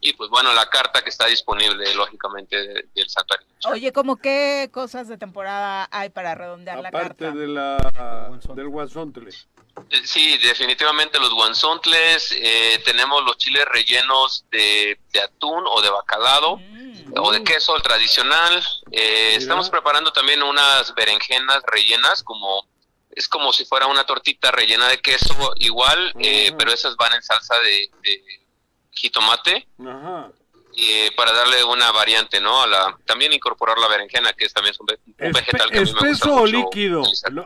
Y pues bueno, la carta que está disponible, lógicamente, del santuario. Oye, ¿cómo qué cosas de temporada hay para redondear la carta? Aparte de la, del guanzontle. Eh, sí, definitivamente los guanzontles, eh, tenemos los chiles rellenos de, atún o de bacalao mm. o de queso el tradicional. Eh, estamos preparando también unas berenjenas rellenas como es como si fuera una tortita rellena de queso igual, eh, pero esas van en salsa de, jitomate. Eh, para darle una variante, ¿no? A la, también incorporar la berenjena, que es también un, vegetal que a mí me gusta o líquido?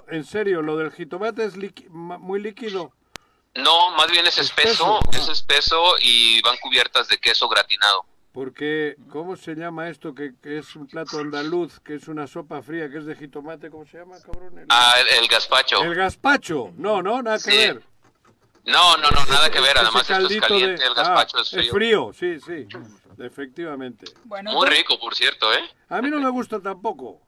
en serio, lo del jitomate es muy líquido. No, más bien es espeso, es espeso y van cubiertas de queso gratinado. Porque, ¿cómo se llama esto que, es un plato andaluz, que es una sopa fría, que es de jitomate? ¿Cómo se llama, cabrón? ah, el, gazpacho. El gazpacho. No, no, nada que ver. No, no, no, nada que ver. Además, esto es caliente, el gazpacho es frío. frío, sí, sí, efectivamente. Muy rico, por cierto, ¿eh? A mí no me gusta tampoco.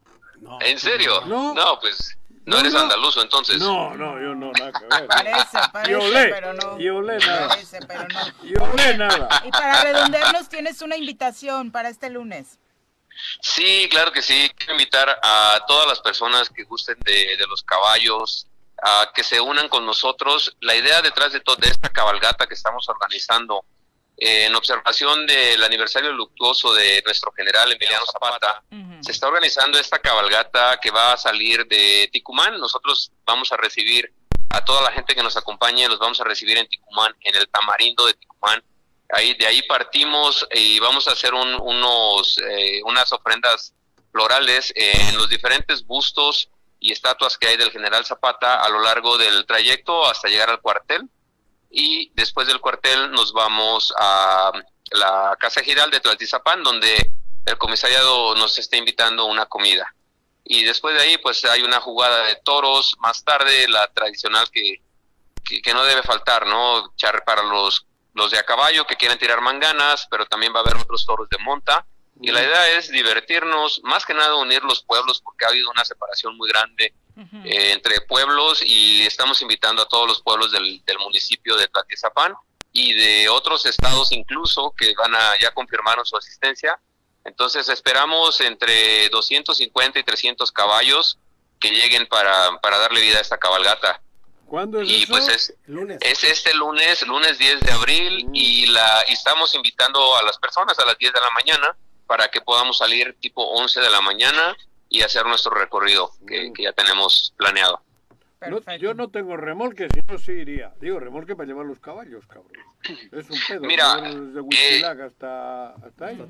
¿En serio? No, no pues no, eres andaluzo entonces. No, no, yo no, nada que ver. Parece, parece, yo olé, pero no. Yo nada. Parece, pero no. Yo nada. Y para redondearnos tienes una invitación para este lunes. Sí, claro que sí. Quiero invitar a todas las personas que gusten de, de los caballos, a que se unan con nosotros. La idea detrás de toda esta cabalgata que estamos organizando en observación del aniversario luctuoso de nuestro general Emiliano Zapata, se está organizando esta cabalgata que va a salir de Ticumán. Nosotros vamos a recibir a toda la gente que nos acompañe, los vamos a recibir en Ticumán, en el Tamarindo de Ticumán. Ahí, de ahí partimos y vamos a hacer unos, eh, unas ofrendas florales en los diferentes bustos y estatuas que hay del general Zapata a lo largo del trayecto hasta llegar al cuartel y después del cuartel nos vamos a la Casa Giral de Tlaltizapán, donde el comisariado nos está invitando a una comida. Y después de ahí, pues hay una jugada de toros, más tarde la tradicional que, que, no debe faltar, ¿no? Char para los, los de a caballo que quieren tirar manganas, pero también va a haber otros toros de monta. Y la idea es divertirnos, más que nada unir los pueblos, porque ha habido una separación muy grande eh, entre pueblos y estamos invitando a todos los pueblos del, municipio de Tlatizapán y de otros estados incluso que van a ya confirmaron su asistencia. Entonces esperamos entre 250 y 300 caballos que lleguen para, para darle vida a esta cabalgata. ¿Cuándo es y pues es, es este lunes, lunes 10 de abril, mm. y, la, y estamos invitando a las personas a las 10 de la mañana para que podamos salir tipo 11 de la mañana y hacer nuestro recorrido que, mm. ya tenemos planeado. yo no tengo remolque, si no sí iría. Digo, remolque para llevar los caballos, cabrón. Es un pedo. Mira, desde eh, hasta, hasta ahí.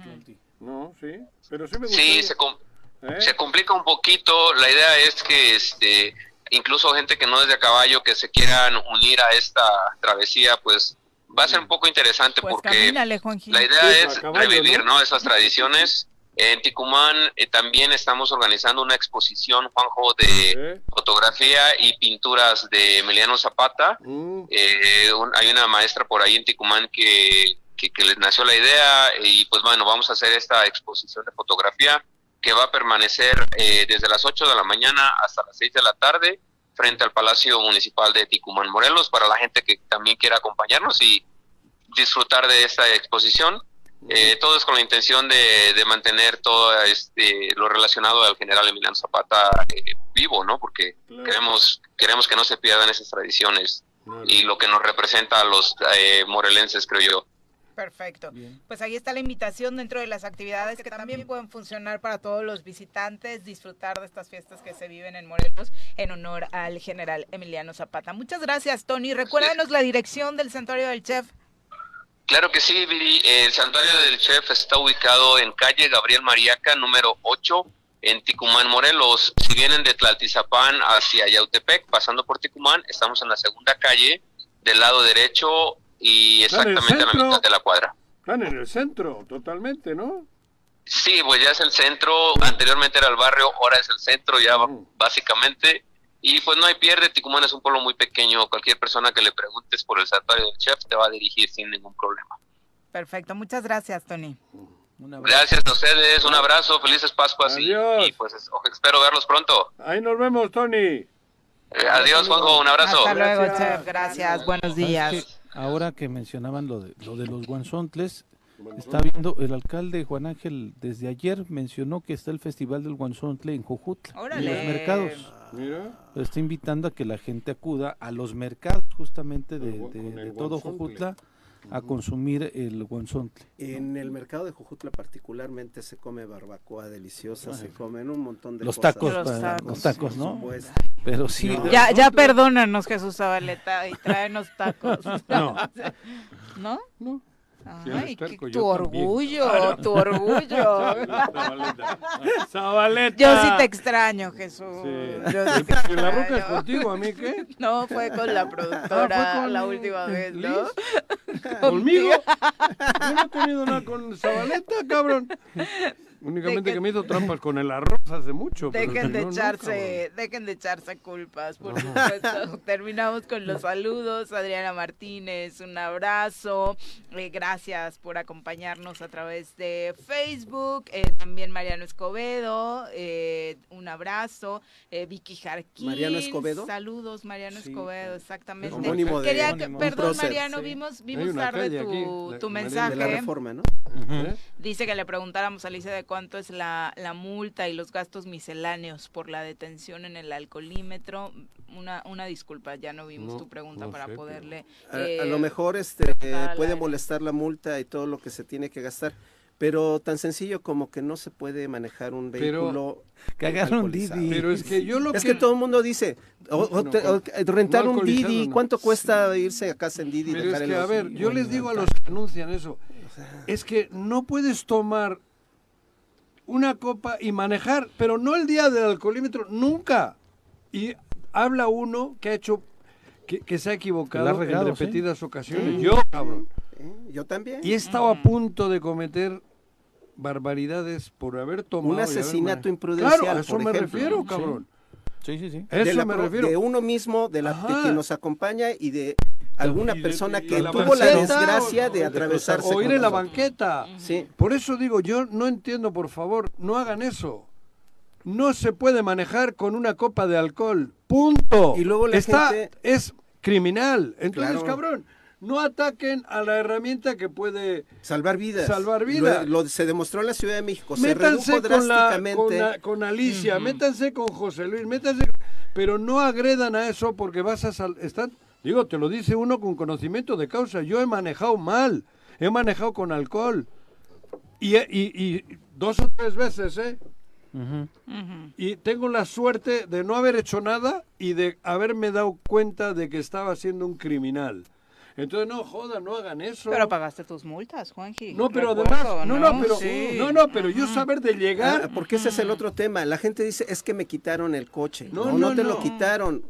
No, sí. Pero sí me gusta. Sí, se, ¿Eh? se complica un poquito. La idea es que este incluso gente que no es de caballo que se quieran unir a esta travesía, pues va a ser un poco interesante pues porque la idea es revivir ¿no? esas tradiciones. En Ticumán eh, también estamos organizando una exposición, Juanjo, de fotografía y pinturas de Emiliano Zapata. Mm. Eh, hay una maestra por ahí en Ticumán que, que, que les nació la idea y pues bueno, vamos a hacer esta exposición de fotografía que va a permanecer eh, desde las 8 de la mañana hasta las 6 de la tarde frente al Palacio Municipal de Ticumán, Morelos, para la gente que también quiera acompañarnos y disfrutar de esta exposición. Eh, todo es con la intención de, mantener todo este, lo relacionado al general Emiliano Zapata eh, vivo, ¿no? Porque queremos, queremos que no se pierdan esas tradiciones y lo que nos representa a los morelenses, creo yo. Perfecto. Pues ahí está la invitación dentro de las actividades que también pueden funcionar para todos los visitantes, disfrutar de estas fiestas que se viven en Morelos en honor al general Emiliano Zapata. Muchas gracias, Tony. Recuérdanos la dirección del Santuario del Chef. Claro que sí, Viri. El Santuario del Chef está ubicado en calle Gabriel Mariaca, número 8, en Ticumán, Morelos. Si vienen de Tlaltizapán hacia Yautepec, pasando por Ticumán, estamos en la segunda calle, del lado derecho, y exactamente a la mitad de la cuadra. Están en el centro, totalmente, ¿no? Sí, pues ya es el centro, anteriormente era el barrio, ahora es el centro ya básicamente. Y pues no hay pierde, Ticumán es un pueblo muy pequeño, cualquier persona que le preguntes por el santuario del chef te va a dirigir sin ningún problema. Perfecto, muchas gracias Tony. Gracias a ustedes, un abrazo, felices Pascuas y, pues espero verlos pronto. Ahí nos vemos, Tony. Eh, adiós, Juanjo, un abrazo. Hasta luego, chef, gracias, buenos días. Ahora que mencionaban lo de, lo de los guanzontles, está viendo el alcalde Juan Ángel desde ayer mencionó que está el festival del guanzontle en Jojutla, en los mercados. Está invitando a que la gente acuda a los mercados justamente de, todo Jojutla a consumir el guanzontle. En el mercado de Jujutla particularmente se come barbacoa deliciosa, se comen un montón de los cosas. Tacos, los tacos, ¿no? Pero sí. ya, ya perdónanos, Jesús Zabaleta, y tráenos tacos. No. ¿No? No. Ay, tu orgullo, tu orgullo. Zabaleta. Yo sí te extraño, Jesús. Sí. Yo sí te ¿La roca es contigo? ¿A mí qué? No, fue con la productora ah, con la última vez, ¿no? ¿Conmigo? Yo no he tenido nada con Zabaleta, cabrón. Únicamente que, me hizo trampas con el arroz hace mucho. Dejen de echarse, dejen de echarse culpas, por supuesto. Terminamos con los saludos. Adriana Martínez, un abrazo. Eh, gracias por acompañarnos a través de Facebook. Eh, también Mariano Escobedo, eh, un abrazo. Vicky Jarquín. Mariano Escobedo. Saludos, Mariano Escobedo, exactamente. Quería perdón, Mariano, vimos, vimos tarde tu, mensaje. De la reforma, ¿no? Dice que le preguntáramos a Alicia de cuánto es la, la multa y los gastos misceláneos por la detención en el alcoholímetro. Una, una disculpa, ya no vimos tu pregunta para poderle... a, lo eh, mejor este puede molestar la multa y todo lo que se tiene que gastar pero tan sencillo como que no se puede manejar un vehículo pero, un Didi. pero es que yo lo es que, todo el mundo dice rentar un Didi cuánto cuesta irse a casa en Didi pero es que a ver yo les digo a los que anuncian eso es que no puedes tomar una copa y manejar, pero no el día del alcoholímetro, nunca. Y habla uno que ha hecho, que, se ha equivocado en repetidas ocasiones. Yo, cabrón. Yo también. Y he estado a punto de cometer barbaridades por haber tomado. Un asesinato imprudencial. Claro, a eso me refiero, cabrón. Sí, sí, sí. Eso me refiero. De uno mismo, de, la, de quien nos acompaña y de alguna persona que tuvo la desgracia de atravesarse. O ir en la banqueta. Sí. Por eso digo, yo no entiendo, por favor, no hagan eso. No se puede manejar con una copa de alcohol. Punto. Y luego la Está, es criminal. Entonces, cabrón, no ataquen a la herramienta que puede salvar vidas. Salvar vidas. Lo, se demostró en la Ciudad de México. Se métanse con, con, Alicia, métanse con José Luis, métanse pero no agredan a eso porque vas a sal están digo te lo dice uno con conocimiento de causa yo he manejado mal he manejado con alcohol y, y, dos o tres veces eh y tengo la suerte de no haber hecho nada y de haberme dado cuenta de que estaba siendo un criminal entonces, no joda, no hagan eso. Pero pagaste tus multas, Juanji. No, pero además, no, no, pero, no, no, pero yo saber de llegar. Ah, porque ese es el otro tema. La gente dice, es que me quitaron el coche. No, no, te lo quitaron.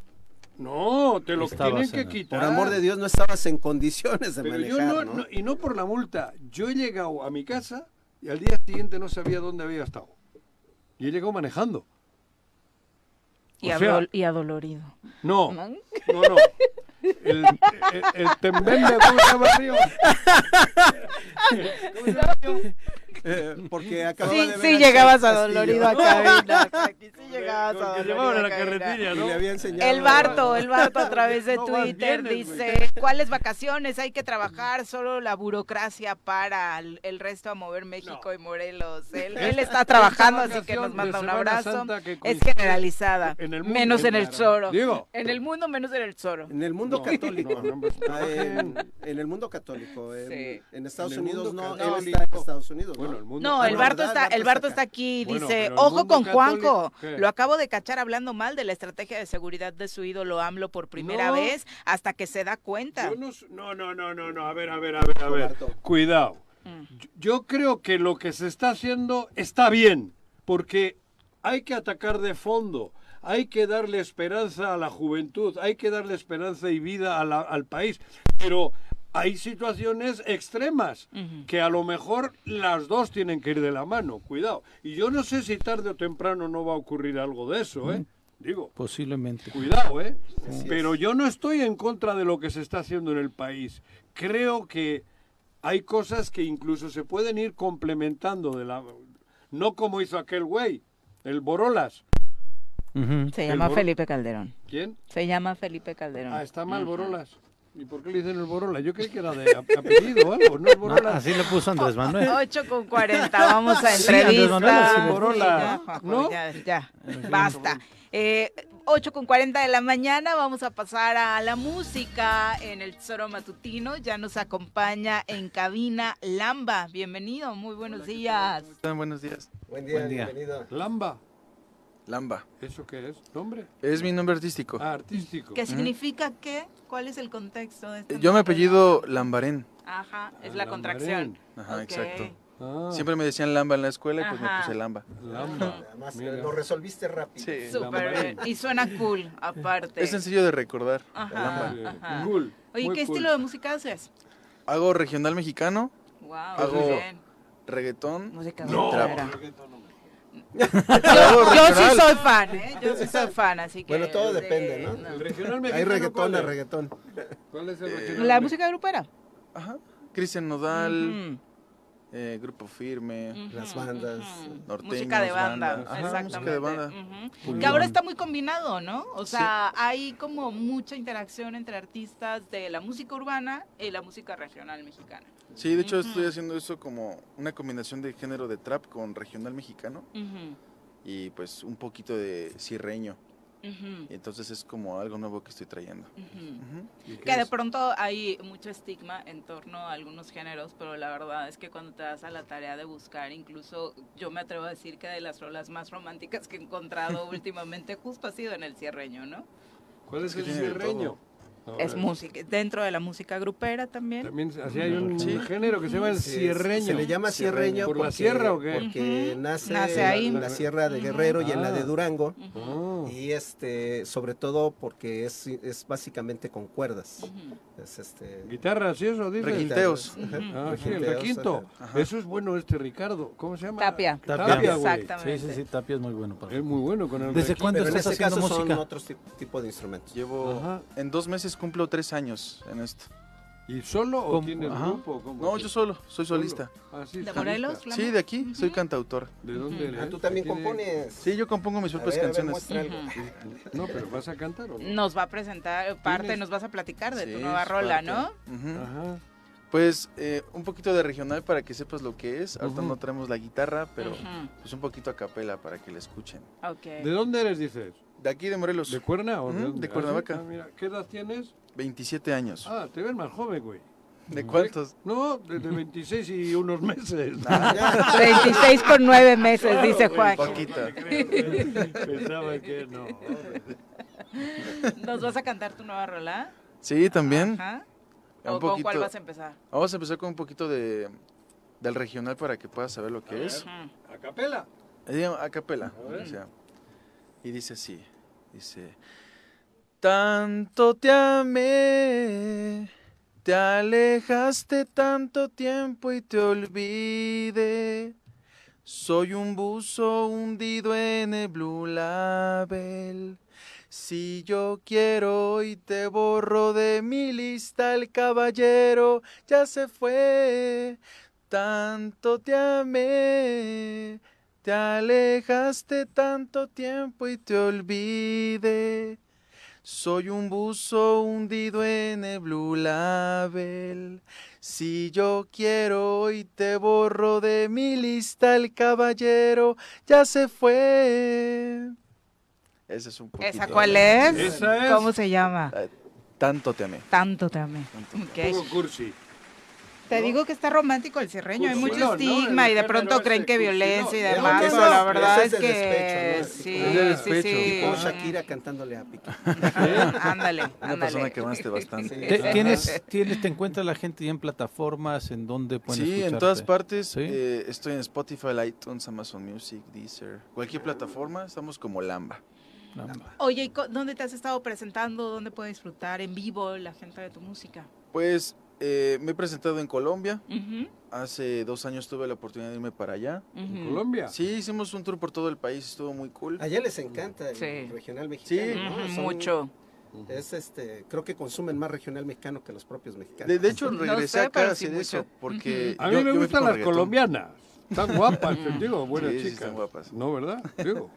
No, te lo tienen que quitar. Por amor de Dios, no estabas en condiciones de manejar, no, Y no por la multa. Yo he llegado a mi casa y al día siguiente no sabía dónde había estado. Y he llegado manejando. Y, y adolorido. No, no, no. El, el, el tembembe, ¿cómo se llama, Río? ¿Cómo se llama, eh, porque acababa sí, de ver sí llegabas a dolorido a cabina. sí llegabas a dolorido a la carretilla, ¿no? le había enseñado el Barto, el Barto a través de no, Twitter dice, ¿cuáles vacaciones? Hay que trabajar, solo la burocracia para el, el resto a mover México no. y Morelos. Él, él está trabajando, así que nos manda un abrazo. Es generalizada, en el mundo, menos en el Zoro. Digo, en el mundo, menos en el Zoro. En el mundo católico. Ah, en, en, el mundo católico. En, sí. en Estados en Unidos no, él está en Estados Unidos. Bueno, el mundo no, el Barto está, el Barto está aquí, dice, ojo con Juanjo, lo acabo de cachar hablando mal de la estrategia de seguridad de su ídolo AMLO por primera vez hasta que se da cuenta. No, no, no, no, no, a ver, a ver, a ver, a ver, cuidado. Mm. Yo creo que lo que se está haciendo está bien, porque hay que atacar de fondo hay que darle esperanza a la juventud, hay que darle esperanza y vida al país. Pero hay situaciones extremas que a lo mejor las dos tienen que ir de la mano, cuidado. Y yo no sé si tarde o temprano no va a ocurrir algo de eso, ¿eh? Digo. Posiblemente. Cuidado, ¿eh? Pero yo no estoy en contra de lo que se está haciendo en el país. Creo que hay cosas que incluso se pueden ir complementando de la no como hizo aquel güey, el Borolas. Se llama Felipe Calderón. ¿Quién? Se llama Felipe Calderón. Ah, está mal Borolas. ¿Y por qué le dicen el Borola? Yo creí que era de apellido o algo, ¿no? Borola. así le puso Andrés Manuel. 8 con 40, vamos a entrevista. Sí, Borola. Ya, ¿No? ya, ya, basta. Eh, 8 con 40 de la mañana, vamos a pasar a la música en el Tesoro Matutino. Ya nos acompaña en cabina Lamba. Bienvenido, muy buenos días. ¿Cómo están? Buenos días. Buen día, Buen día. bienvenido. Lamba. Lamba. ¿Eso qué es? ¿Nombre? Es mi nombre artístico. Ah, artístico. ¿Qué significa qué? ¿Cuál es el contexto de este Yo me apellido Lambarén. Ajá, es la contracción. Ajá, exacto. Ah. Siempre me decían Lamba en la escuela y pues me puse Lamba. Lamba. Además, lo resolviste rápido. Sí. Súper bien. Y suena cool, aparte. Es sencillo de recordar. Ajá. Lamba. Cool. Oye, ¿qué estilo de música haces? Hago regional mexicano. Wow, hago bien. reggaetón. Música no. trap. Yo, yo sí soy fan, ¿eh? Yo sí soy fan, así que... Bueno, todo depende, ¿no? El regional mexicano, Hay reggaetón, hay reggaetón. ¿Cuál es el Eh, regional? La música grupera. Ajá. Cristian Nodal, eh, Grupo Firme, Las bandas. norteños, Música de banda, banda. Ajá, exactamente. música de banda. Que ahora está muy combinado, ¿no? O sea, hay como mucha interacción entre artistas de la música urbana y la música regional mexicana. Sí, de hecho estoy haciendo eso como una combinación de género de trap con regional mexicano y pues un poquito de cierreño. Entonces es como algo nuevo que estoy trayendo. ujú. Ujú. ¿Y qué Que de pronto hay mucho estigma en torno a algunos géneros, pero la verdad es que cuando te das a la tarea de buscar, incluso yo me atrevo a decir que de las rolas más románticas que he encontrado últimamente justo ha sido en el cierreño, ¿no? ¿Cuál es el cierreño? Es música, dentro de la música grupera también. También así hay un Sí. género que se llama el cierreño. Se le llama cierreño. ¿Por la porque- sierra o qué? Porque Ujú. nace, Nace ahí. en la sierra de Guerrero y en la de Ah. Durango. Ah. Y este, sobre todo porque es, es básicamente con cuerdas. Es este. Guitarras y eso, dices. Requinteos. Ah, sí, el requinto. ajá. Eso es bueno este Ricardo. ¿Cómo se llama? Tapia. Tapia, güey. Exactamente. Sí, sí, sí, Tapia es muy bueno para Es muy bueno con el ¿Desde cuándo estás este haciendo caso son música? otros tip- tipo de instrumentos. Llevo, Ajá. en dos meses cumplo tres años en esto. ¿Y solo o ¿Cómo? tienes Ajá. grupo? ¿Cómo? No, yo solo, soy Solo. solista. Ah, sí, ¿De. Morelos? Sí, de aquí, soy cantautor. ¿De dónde eres? Ah, tú también ¿De quién compones. Sí, yo compongo mis propias ver, a ver, canciones. eres? No, pero ¿vas a cantar o no? Nos va a presentar parte, Tienes- nos vas a platicar de tu nueva rola, parte. ¿no? Ajá. Pues eh, un poquito de regional para que sepas lo que es. Ahorita no traemos la guitarra, pero pues un poquito a capela para que la escuchen. ¿De dónde eres, dices? De aquí de Morelos. ¿De Cuerna o de, de Cuernavaca? Ah, ¿Qué edad tienes? 27 años. Ah, te ves más joven, güey. ¿De cuántos? No, de 26 y unos meses. 26 con 9 meses, dice Juan. Poquita. Pensaba que no. ¿Nos vas a cantar tu nueva rola? Sí, también. Ajá. ¿O con cuál vas a empezar? Vamos a empezar con un poquito de del regional para que puedas saber lo que es. ¿A capela? A capela. Y dice así, dice, tanto te amé, te alejaste tanto tiempo y te olvidé. Soy un buzo hundido en el Blue Label. Si yo quiero y te borro de mi lista, el caballero ya se fue. Tanto te amé, te alejaste tanto tiempo y te olvidé. Soy un buzo hundido en el Blue Label. Si yo quiero y te borro de mi lista, el caballero ya se fue. Ese es un poquito. ¿Esa cuál es? ¿Cómo se llama? Eh, tanto te amé. Tanto te amé. Okay. cursi. Te digo que está romántico el cierreño, hay mucho estigma y de pronto creen que violencia y demás, pero la verdad es, que sí, sí, sí. Tipo Shakira cantándole a Piqué. Ándale, Una persona que amaste bastante. ¿Tienes, ¿Tienes, te encuentra la gente ya en plataformas en donde pueden Sí, en todas partes. Eh, estoy en Spotify, iTunes, Amazon Music, Deezer, cualquier plataforma, estamos como Lamba. Oye, ¿y dónde te has estado presentando? ¿Dónde puedes disfrutar en vivo la gente de tu música? Pues eh, me he presentado en Colombia. Hace dos años tuve la oportunidad de irme para allá. ¿En Colombia? Sí, hicimos un tour por todo el país, estuvo muy cool. Allá les encanta el regional mexicano. Sí, mucho. Es este, creo que consumen más regional mexicano que los propios mexicanos. De, hecho, regresé acá a hacer eso porque a mí me gustan las colombianas. Están guapas, digo, buenas chicas. están guapas. No, ¿verdad? Digo.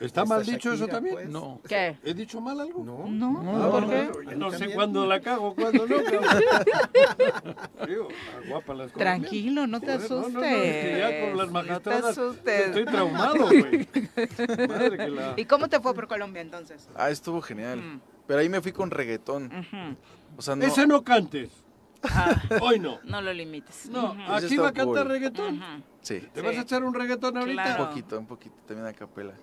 ¿Está mal dicho eso también? Pues. No. ¿Qué? ¿He dicho mal algo? No. No, ¿por qué? No sé cuándo la cago, cuándo no. Digo, guapa las Tranquilo, no te asustes. No, no, no, ya con las magistradas no te asustes. estoy traumado, güey. Madre que la... ¿Y cómo te fue por Colombia entonces? Ah, estuvo genial. Mm. Pero ahí me fui con reggaetón. o sea, no... Ese no cantes. Ah, Hoy no. No lo limites. No, aquí va a cantar reggaetón. Sí. ¿Te vas a echar un reggaetón ahorita? Un poquito, un poquito, también a capela.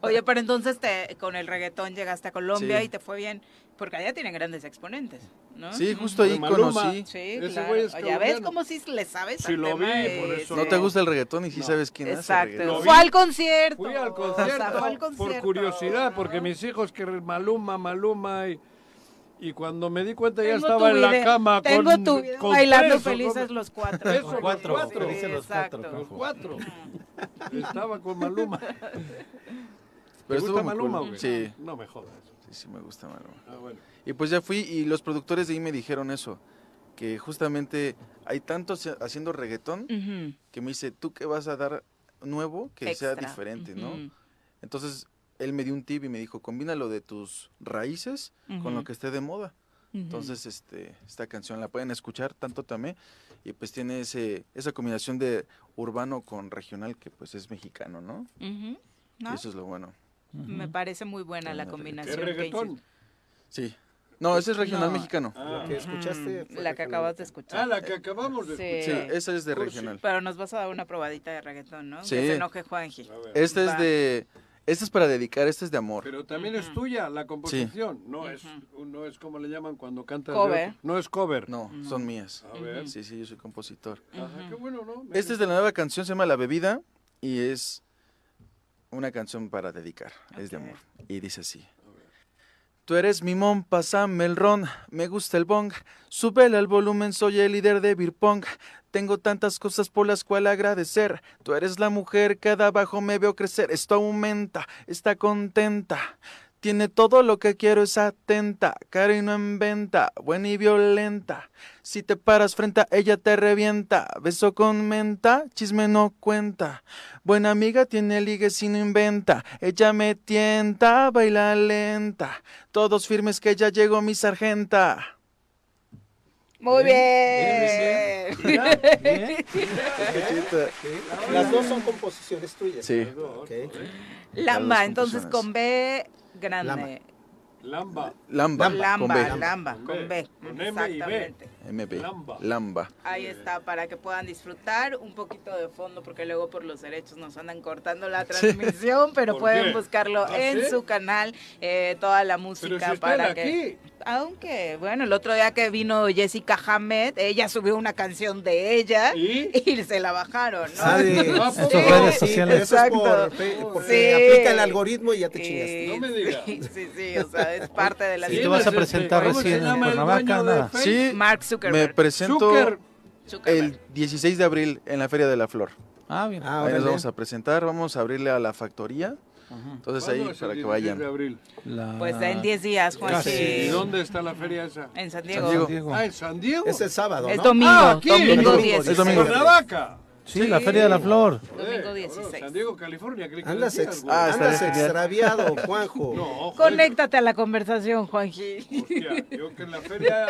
Oye, pero entonces te, con el reggaetón llegaste a Colombia y te fue bien, porque allá tienen grandes exponentes, ¿no? Sí, justo ahí conocí. Sí, claro. Ya ves como si le sabes Sí, lo vi, por eso. No te gusta el reggaetón y sí sabes quién es. Exacto. Fue al concierto. Fui al concierto, fue al concierto. por curiosidad, porque mis hijos que Maluma, Maluma y... Y cuando me di cuenta ya estaba en la cama tengo con, tu video bailando felices los cuatro. Eso, cuatro. Los cuatro. los cuatro. Los cuatro. Estaba con Maluma. Pero ¿Te gusta Maluma, güey? Sí. No me jodas. Sí, sí me gusta Maluma. Ah, bueno. Y pues ya fui y los productores de ahí me dijeron eso, que justamente hay tantos haciendo reggaetón que me dice, ¿tú qué vas a dar nuevo que sea diferente, no? Entonces él me dio un tip y me dijo, combina lo de tus raíces con lo que esté de moda. Entonces, este, esta canción la pueden escuchar tanto también y pues tiene ese, esa combinación de urbano con regional que pues es mexicano, ¿no? Y eso es lo bueno. Me parece muy buena la combinación. ¿Es reggaetón? Sí. No, ese es regional mexicano. Ah. la que escuchaste. La que acabas de escuchar. Ah, la que acabamos de escuchar. Sí, esa es de regional. Pero nos vas a dar una probadita de reggaetón, ¿no? Sí. Que se enoje Juanji. Este es de... Este es para dedicar, este es de amor. Pero también es tuya la composición. No, es, no es como le llaman cuando cantas. Cover. No es cover. No, son mías. A ver. Sí, sí, yo soy compositor. Ajá, qué bueno, ¿no? Este es de la nueva canción, se llama La Bebida y es una canción para dedicar, es de amor. Y dice así. Tú eres mi mon, pásame el ron, me gusta el bong, súbele al volumen, soy el líder de beer pong. Tengo tantas cosas por las cuales agradecer. Tú eres la mujer que de abajo me veo crecer. Esto aumenta, está contenta. Tiene todo lo que quiero, es atenta, no en venta, buena y violenta. Si te paras frente a ella te revienta, beso con menta, chisme no cuenta. Buena amiga tiene ligues y no inventa, ella me tienta, baila lenta. Todos firmes que ya llegó mi sargenta. Muy bien. bien. Las dos son composiciones tuyas. Sí. Lamba, entonces con B grande. Lamba. Lamba, Lamba, con B. Con M y B. MB. Lamba. Lamba. Ahí está, para que puedan disfrutar un poquito de fondo, porque luego por los derechos nos andan cortando la transmisión, pero pueden qué? buscarlo ¿Ah, en sí? su canal, eh, toda la Pero música si para que... aquí. Aunque, bueno, el otro día que vino Jessica Hamed, ella subió una canción de ella ¿Y? se la bajaron, ¿no? Ah, redes sí, sociales. eso es por, Exacto. porque Sí. aplica el algoritmo y ya te chingaste. No me digas. Sí, sí, o sea, es parte de la ¿Y Sí, te vas a presentar ¿cómo se recién en Cuernavaca? Nada. Sí, Mark me Zuckerberg. presento Zucker. Zuckerberg. el 16 de abril en la Feria de la Flor. Ah, bien. Ah, Ahí nos vamos a presentar, vamos a abrirle a la factoría. Entonces ¿Cuándo ahí es el para que 16 vayan. de abril? La- Pues en 10 días, Juan. Casi. ¿Y dónde está la feria esa? En San San Diego. Diego. Diego. Ah, en San Diego. Es el sábado, Es ¿no? domingo, Ah, aquí. domingo Domingo 10. Es domingo. Cuernavaca. Sí, la Feria de la Flor. Domingo Eh, cabrón, 16. San Diego, California. que Andas, decías, ex-. Ah, andas extraviado, Juanjo. No. Conéctate a la conversación, Juanji. Hostia, yo que en la feria,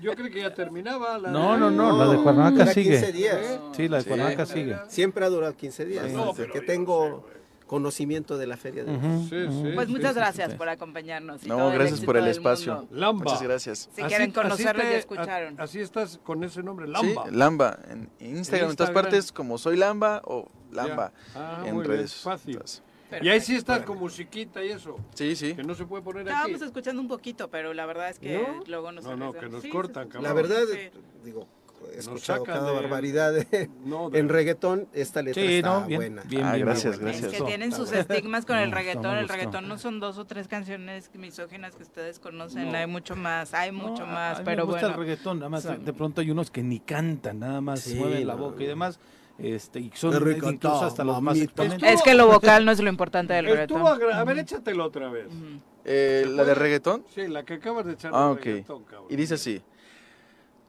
yo creí que ya terminaba. La No, no, no, la de Cuernavaca Dura 15 sigue. días. Sí, la de Cuernavaca sigue. Siempre ha durado 15 días. No, desde pero que tengo conocimiento de la feria de Sí, sí. Pues muchas sí, gracias sí. por acompañarnos. y No, todo gracias por el espacio. Lamba. Muchas gracias. Si quieren conocerlo, te- ya escucharon. a- Así estás con ese nombre, Sí, Lamba. Lamba. En Instagram, en todas partes, como soy Lamba o Lamba. Ah, en muy bien, redes. fácil. Entonces, Y ahí sí estás con musiquita y eso. Sí, sí. Que no se puede poner aquí. Estábamos escuchando un poquito, pero la verdad es que ¿No? luego nos No, no, que nos Sí, cortan, cabrón. La verdad, Sí. digo, he escuchado cada de- barbaridad de- No, de- en reggaetón. Esta letra Sí, está no, bien, buena. bien, Ah, bien, gracias, bien. Es gracias. que tienen sus estigmas con el gustó, reggaetón. El reggaetón no son dos o tres canciones misóginas que ustedes conocen. No. Hay mucho más, hay mucho No, más. a mí pero me gusta bueno. el reggaetón, nada más de, de pronto hay unos que ni cantan, nada más Sí, mueven la no, boca y demás, este, y son reggaetón, incluso hasta los más. Es que lo vocal no es lo importante del reggaetón. A ver, échatelo otra vez. Eh, la de reggaetón. Sí, la que acabas de echar. Ah, ok. reggaetón, cabrón. Y dice así.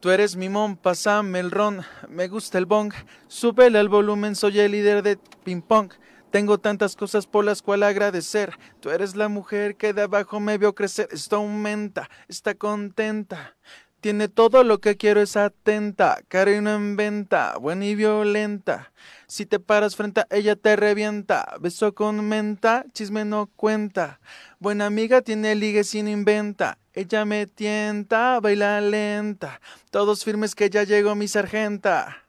Tú eres mi mon, pásame el ron, me gusta el bong, súbele al volumen, soy el líder de ping pong. Tengo tantas cosas por las cuales agradecer. Tú eres la mujer que de abajo me vio crecer. Esto aumenta, está contenta. Tiene todo lo que quiero, es atenta. Cariño en venta, buena y violenta. Si te paras frente a ella, te revienta. Beso con menta, chisme no cuenta. Buena amiga, tiene ligue sin inventa. Ella me tienta, baila lenta. Todos firmes que ya llegó mi sargenta.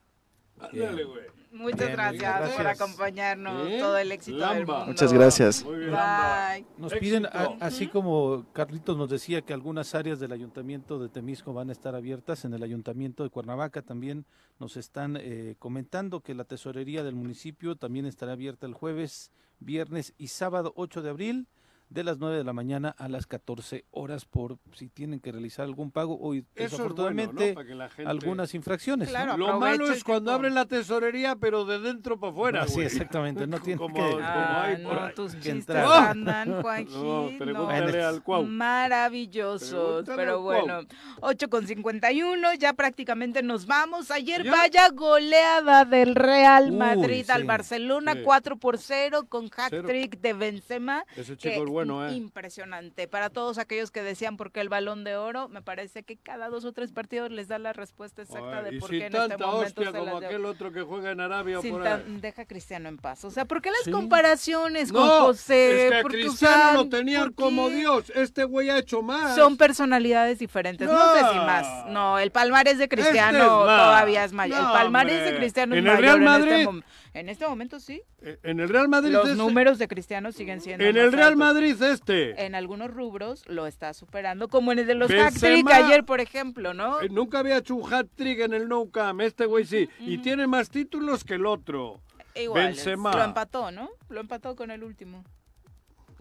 Ándale, güey. Muchas Bien, gracias, gracias. por acompañarnos. Bien. Todo el éxito del Lamba. mundo. Muchas gracias. Muy bien. Bye. Nos piden, a- así como Carlitos nos decía que algunas áreas del ayuntamiento de Temisco van a estar abiertas, en el ayuntamiento de Cuernavaca también nos están eh, comentando que la tesorería del municipio también estará abierta el jueves, viernes y sábado 8 de abril de las 9 de la mañana a las 14 horas por si tienen que realizar algún pago o Eso es bueno, desafortunadamente ¿no? Que gente... algunas infracciones. ¿no? Claro. Lo Aprovecha malo es cuando abren la tesorería, pero de dentro para afuera, Sí, güey. exactamente, no tiene Como- que... como Ah, hay por no, ahí. tus que entrar. andan, Juanji. No, no. pregúntale al Cuau. Maravillosos, Pregúntale pero al bueno, 8 con 51, ya prácticamente nos vamos. Ayer ¿Ya? vaya goleada del Real Uy, Madrid al sí. Barcelona, Sí. 4 por 0 con hat-trick de Benzema. Ese que chico es bueno, ¿eh? Impresionante. Para todos aquellos que decían por qué el balón de oro, me parece que cada dos o tres partidos les da la respuesta exacta de por qué en este momento se como aquel otro que juega en Arabia Sin por tan- deja a Cristiano en paz. O sea, ¿por qué las Sí. comparaciones con No, José? es que a Cristiano lo tenían ¿por como? Dios. Este güey ha hecho más. Son personalidades diferentes. No. sé si No. más. No, el palmarés de Este Cristiano es todavía es mayor. No, el palmarés de Cristiano es ¿En el mayor Real en Madrid? este momento. En este momento sí. Eh, En el Real Madrid Los este- números de Cristiano siguen siendo En el Real altos. Madrid este. En algunos rubros lo está superando, como en el de los hat-trick ayer, por ejemplo, ¿no? Eh, Nunca había hecho un hat-trick en el No Camp. Este güey sí. Y tiene más títulos que el otro. Igual, Benzema. lo empató, ¿no? Lo empató con el último.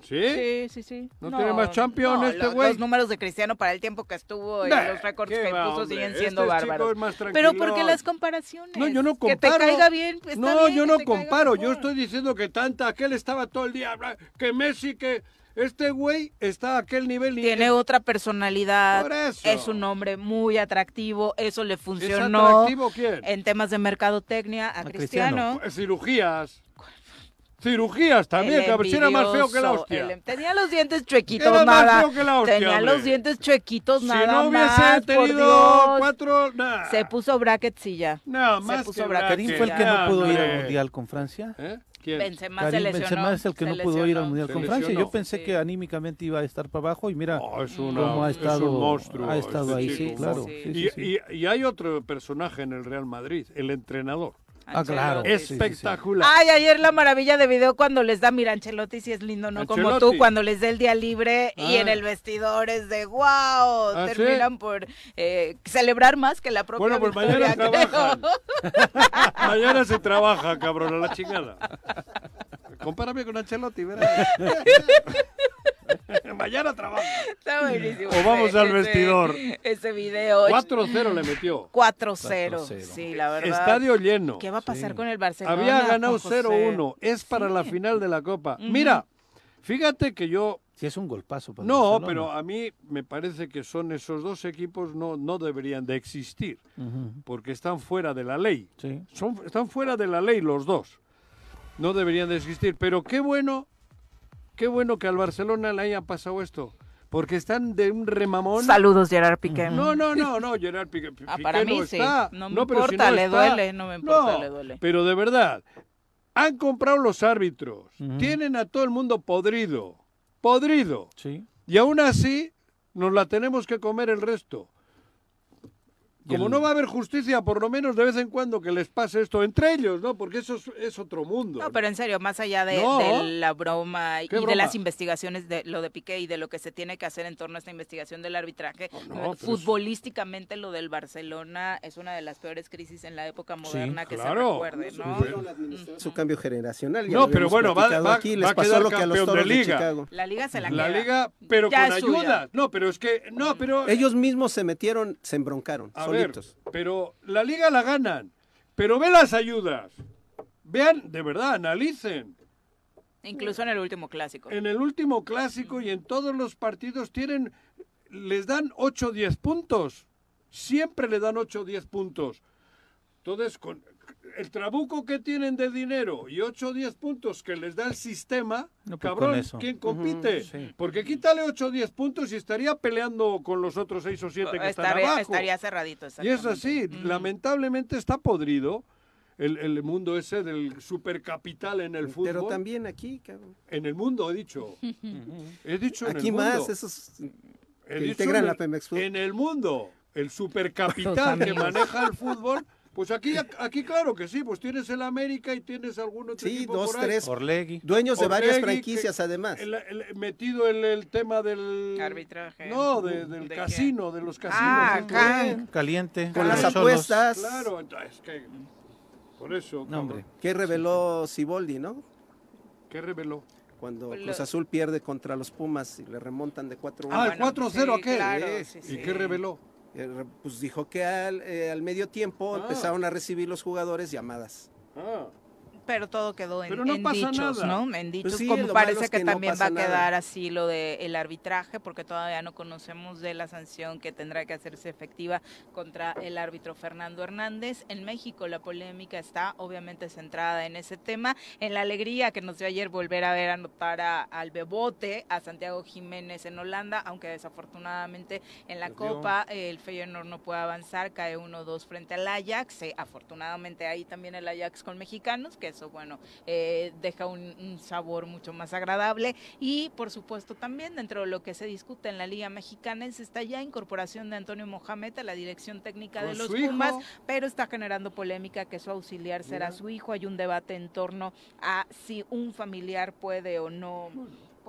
¿Sí? Sí, sí, sí. ¿No tiene más Champions no, este lo- güey? Los números de Cristiano para el tiempo que estuvo y Nah, los récords que va, puso hombre. siguen Este siendo chico bárbaros. es más Pero ¿por qué tranquilón. las comparaciones? No, yo no Que comparo. te caiga bien, está no, bien yo que no comparo. Yo estoy diciendo que tanta, aquel estaba todo el día, que Messi, que este güey está a aquel nivel. y- Tiene otra personalidad, Por eso. es un hombre muy atractivo, eso le ¿Es funcionó atractivo quién? en temas de mercadotecnia a, A Cristiano. Cristiano. Pues, cirugías. Cirugías también, que a ver si era más feo que la hostia. tenía los dientes chuequitos, nada. Más feo que la hostia, tenía los dientes chuequitos, nada más. Si no hubiese tenido cuatro, nada. Se puso brackets y ya. No, más Se puso que brackets. fue el que no pudo ir al Mundial con Francia? ¿Eh? ¿Quién? Benzema se lesionó. Benzema es el que no pudo ir al Mundial con Francia. Yo pensé que anímicamente iba a estar para abajo y mira cómo ha estado, es un monstruo ha estado ahí, sí, claro. y, y, hay otro personaje en el Real Madrid, el entrenador. Ah, claro. Espectacular. Ay, ayer la maravilla de video cuando les da, mira, Ancelotti si es lindo, ¿no? Como tú, cuando les da el día libre y en ah. el vestidor es de wow, ah, terminan por eh, celebrar más que la propia Bueno, pues mañana trabajan. mañana se trabaja, cabrón, a la chingada. Compárame con Ancelotti, ¿verdad? Mañana trabaja. Está buenísimo. O vamos al vestidor. Ese video. 4-0 le metió. 4-0. Sí, la verdad. Estadio lleno. ¿Qué va a pasar con el Barcelona? Había ganado 0-1. Es para la final de la Copa. Mira, fíjate que yo Sí, es un golpazo. Para no, pero a mí me parece que son esos dos equipos no, no deberían de existir, porque están fuera de la ley. Sí. Son, están fuera de la ley los dos. No deberían de existir. Pero qué bueno qué bueno que al Barcelona le haya pasado esto. Porque están de un remamón. Saludos, Gerard Piqué. No, no, no, no, Gerard Piqué. ah, para mí sí. No me importa, le duele, no me importa, le duele. Pero de verdad, han comprado los árbitros. Tienen a todo el mundo podrido. Podrido. Sí. Y aún así, nos la tenemos que comer el resto. Como no va a haber justicia, por lo menos de vez en cuando que les pase esto entre ellos, ¿no? Porque eso es, otro mundo. No, pero en serio, más allá de, la broma y de las investigaciones de lo de Piqué y de lo que se tiene que hacer en torno a esta investigación del arbitraje, eh, futbolísticamente lo del Barcelona es una de las peores crisis en la época moderna que se recuerde, ¿no? Su cambio generacional. no, pero bueno, va, va, aquí, les pasó lo que a los de Liga. la Liga se la, la Liga, pero con ayuda. No, pero es que, no, pero... Ellos mismos se metieron, se embroncaron pero la liga la ganan. Pero ve las ayudas. Vean, de verdad, analicen. Incluso en el último clásico. En el último clásico y en todos los partidos tienen, les dan 8 o 10 puntos. Siempre le dan 8 o 10 puntos. Entonces, con, el trabuco que tienen de dinero y 8 o 10 puntos que les da el sistema, pues cabrón, ¿quién compite? Porque quítale 8 o 10 puntos y estaría peleando con los otros 6 o 7 que están abajo. Estaría cerradito, Y es así, lamentablemente está podrido. El, mundo ese del supercapital en el fútbol. Pero también aquí, cabrón. En el mundo, he dicho. he dicho en aquí el más, esos que integran la Pemex En el mundo, el supercapital que maneja el fútbol pues aquí, aquí claro que sí, pues tienes el América y tienes algún otro sí, equipo dos, por tres. Orlegui. Dueños de varias franquicias además. metido en el tema del... Arbitraje. No, del casino, de los casinos. Ah, acá. Caliente. Con las apuestas. Claro, es que... Por eso... No, hombre. ¿Qué reveló Siboldi, no? ¿Qué reveló? Cuando pues Cruz Azul pierde contra los Pumas y le remontan de 4-1. Ah, el 4-0 aquel. ¿Y qué reveló? Eh, pues dijo que al, eh, al medio tiempo ah. empezaron a recibir los jugadores llamadas. Ah pero todo quedó en, dichos, ¿no? En dichos, pues como parece que, también va a quedar así lo del arbitraje, porque todavía no conocemos de la sanción que tendrá que hacerse efectiva contra el árbitro Fernando Hernández. En México la polémica está obviamente centrada en ese tema, en la alegría que nos dio ayer volver a ver anotar a, al Bebote, a Santiago Jiménez en Holanda, aunque desafortunadamente en la Copa el Feyenoord no puede avanzar, cae 1-2 frente al Ajax, eh, afortunadamente ahí también el Ajax con mexicanos, que es bueno, eh, deja un, sabor mucho más agradable. Y por supuesto también dentro de lo que se discute en la Liga Mexicana está ya incorporación de Antonio Mohamed a la dirección técnica de los Pumas, pero está generando polémica que su auxiliar será su hijo. Hay un debate en torno a si un familiar puede o no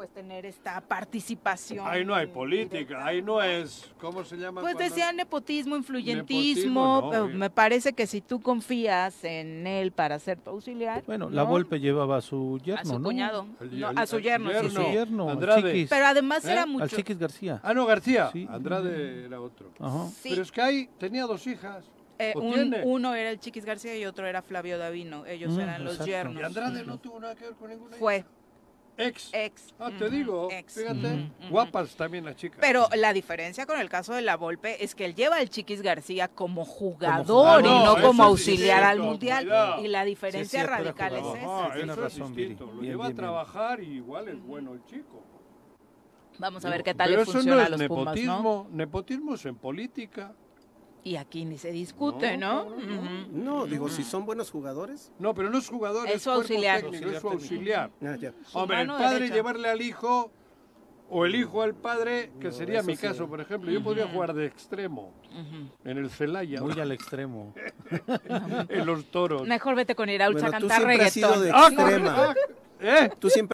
pues tener esta participación. Ahí no hay política, ahí no es, ¿cómo se llama? Pues decía nepotismo, influyentismo, me parece que si tú confías en él para ser tu auxiliar. Bueno, la Volpe llevaba a su yerno, a su ¿no? cuñado, a su yerno, sí, sí. yerno Andrade. Pero además era ¿Eh? mucho. Al Chiquis García. Ah, no, García. Andrade era otro. Ajá. Pero es que ahí tenía dos hijas. Eh, un, uno era el Chiquis García y otro era Flavio Davino. Ellos mm, eran los yernos. ¿Y Andrade no tuvo nada que ver con ninguna Fue. Ex. Ex. Ah, te digo, fíjate, guapas también las chicas. Pero la diferencia con el caso de la Volpe es que él lleva al Chiquis García como jugador, y no, como auxiliar al Mundial. Y la diferencia radical es esa. eso es distinto. Lo lleva a trabajar y igual es bueno el chico. Vamos a ver qué tal le funciona a los nepotismo, Pumas, ¿no? Nepotismo es en política. Y aquí ni se discute, ¿no? No, digo, si son buenos jugadores. No, pero no es jugador, es, su auxiliar. es su auxiliar. Ah, Hombre, el padre llevarle al hijo o el hijo al padre, que sería mi caso, por ejemplo. Yo podría jugar de extremo en el Celaya. Muy al extremo. en los toros. Mejor vete con Iraucha a cantar reggaetón. de extrema. ¿Eh? Tú siempre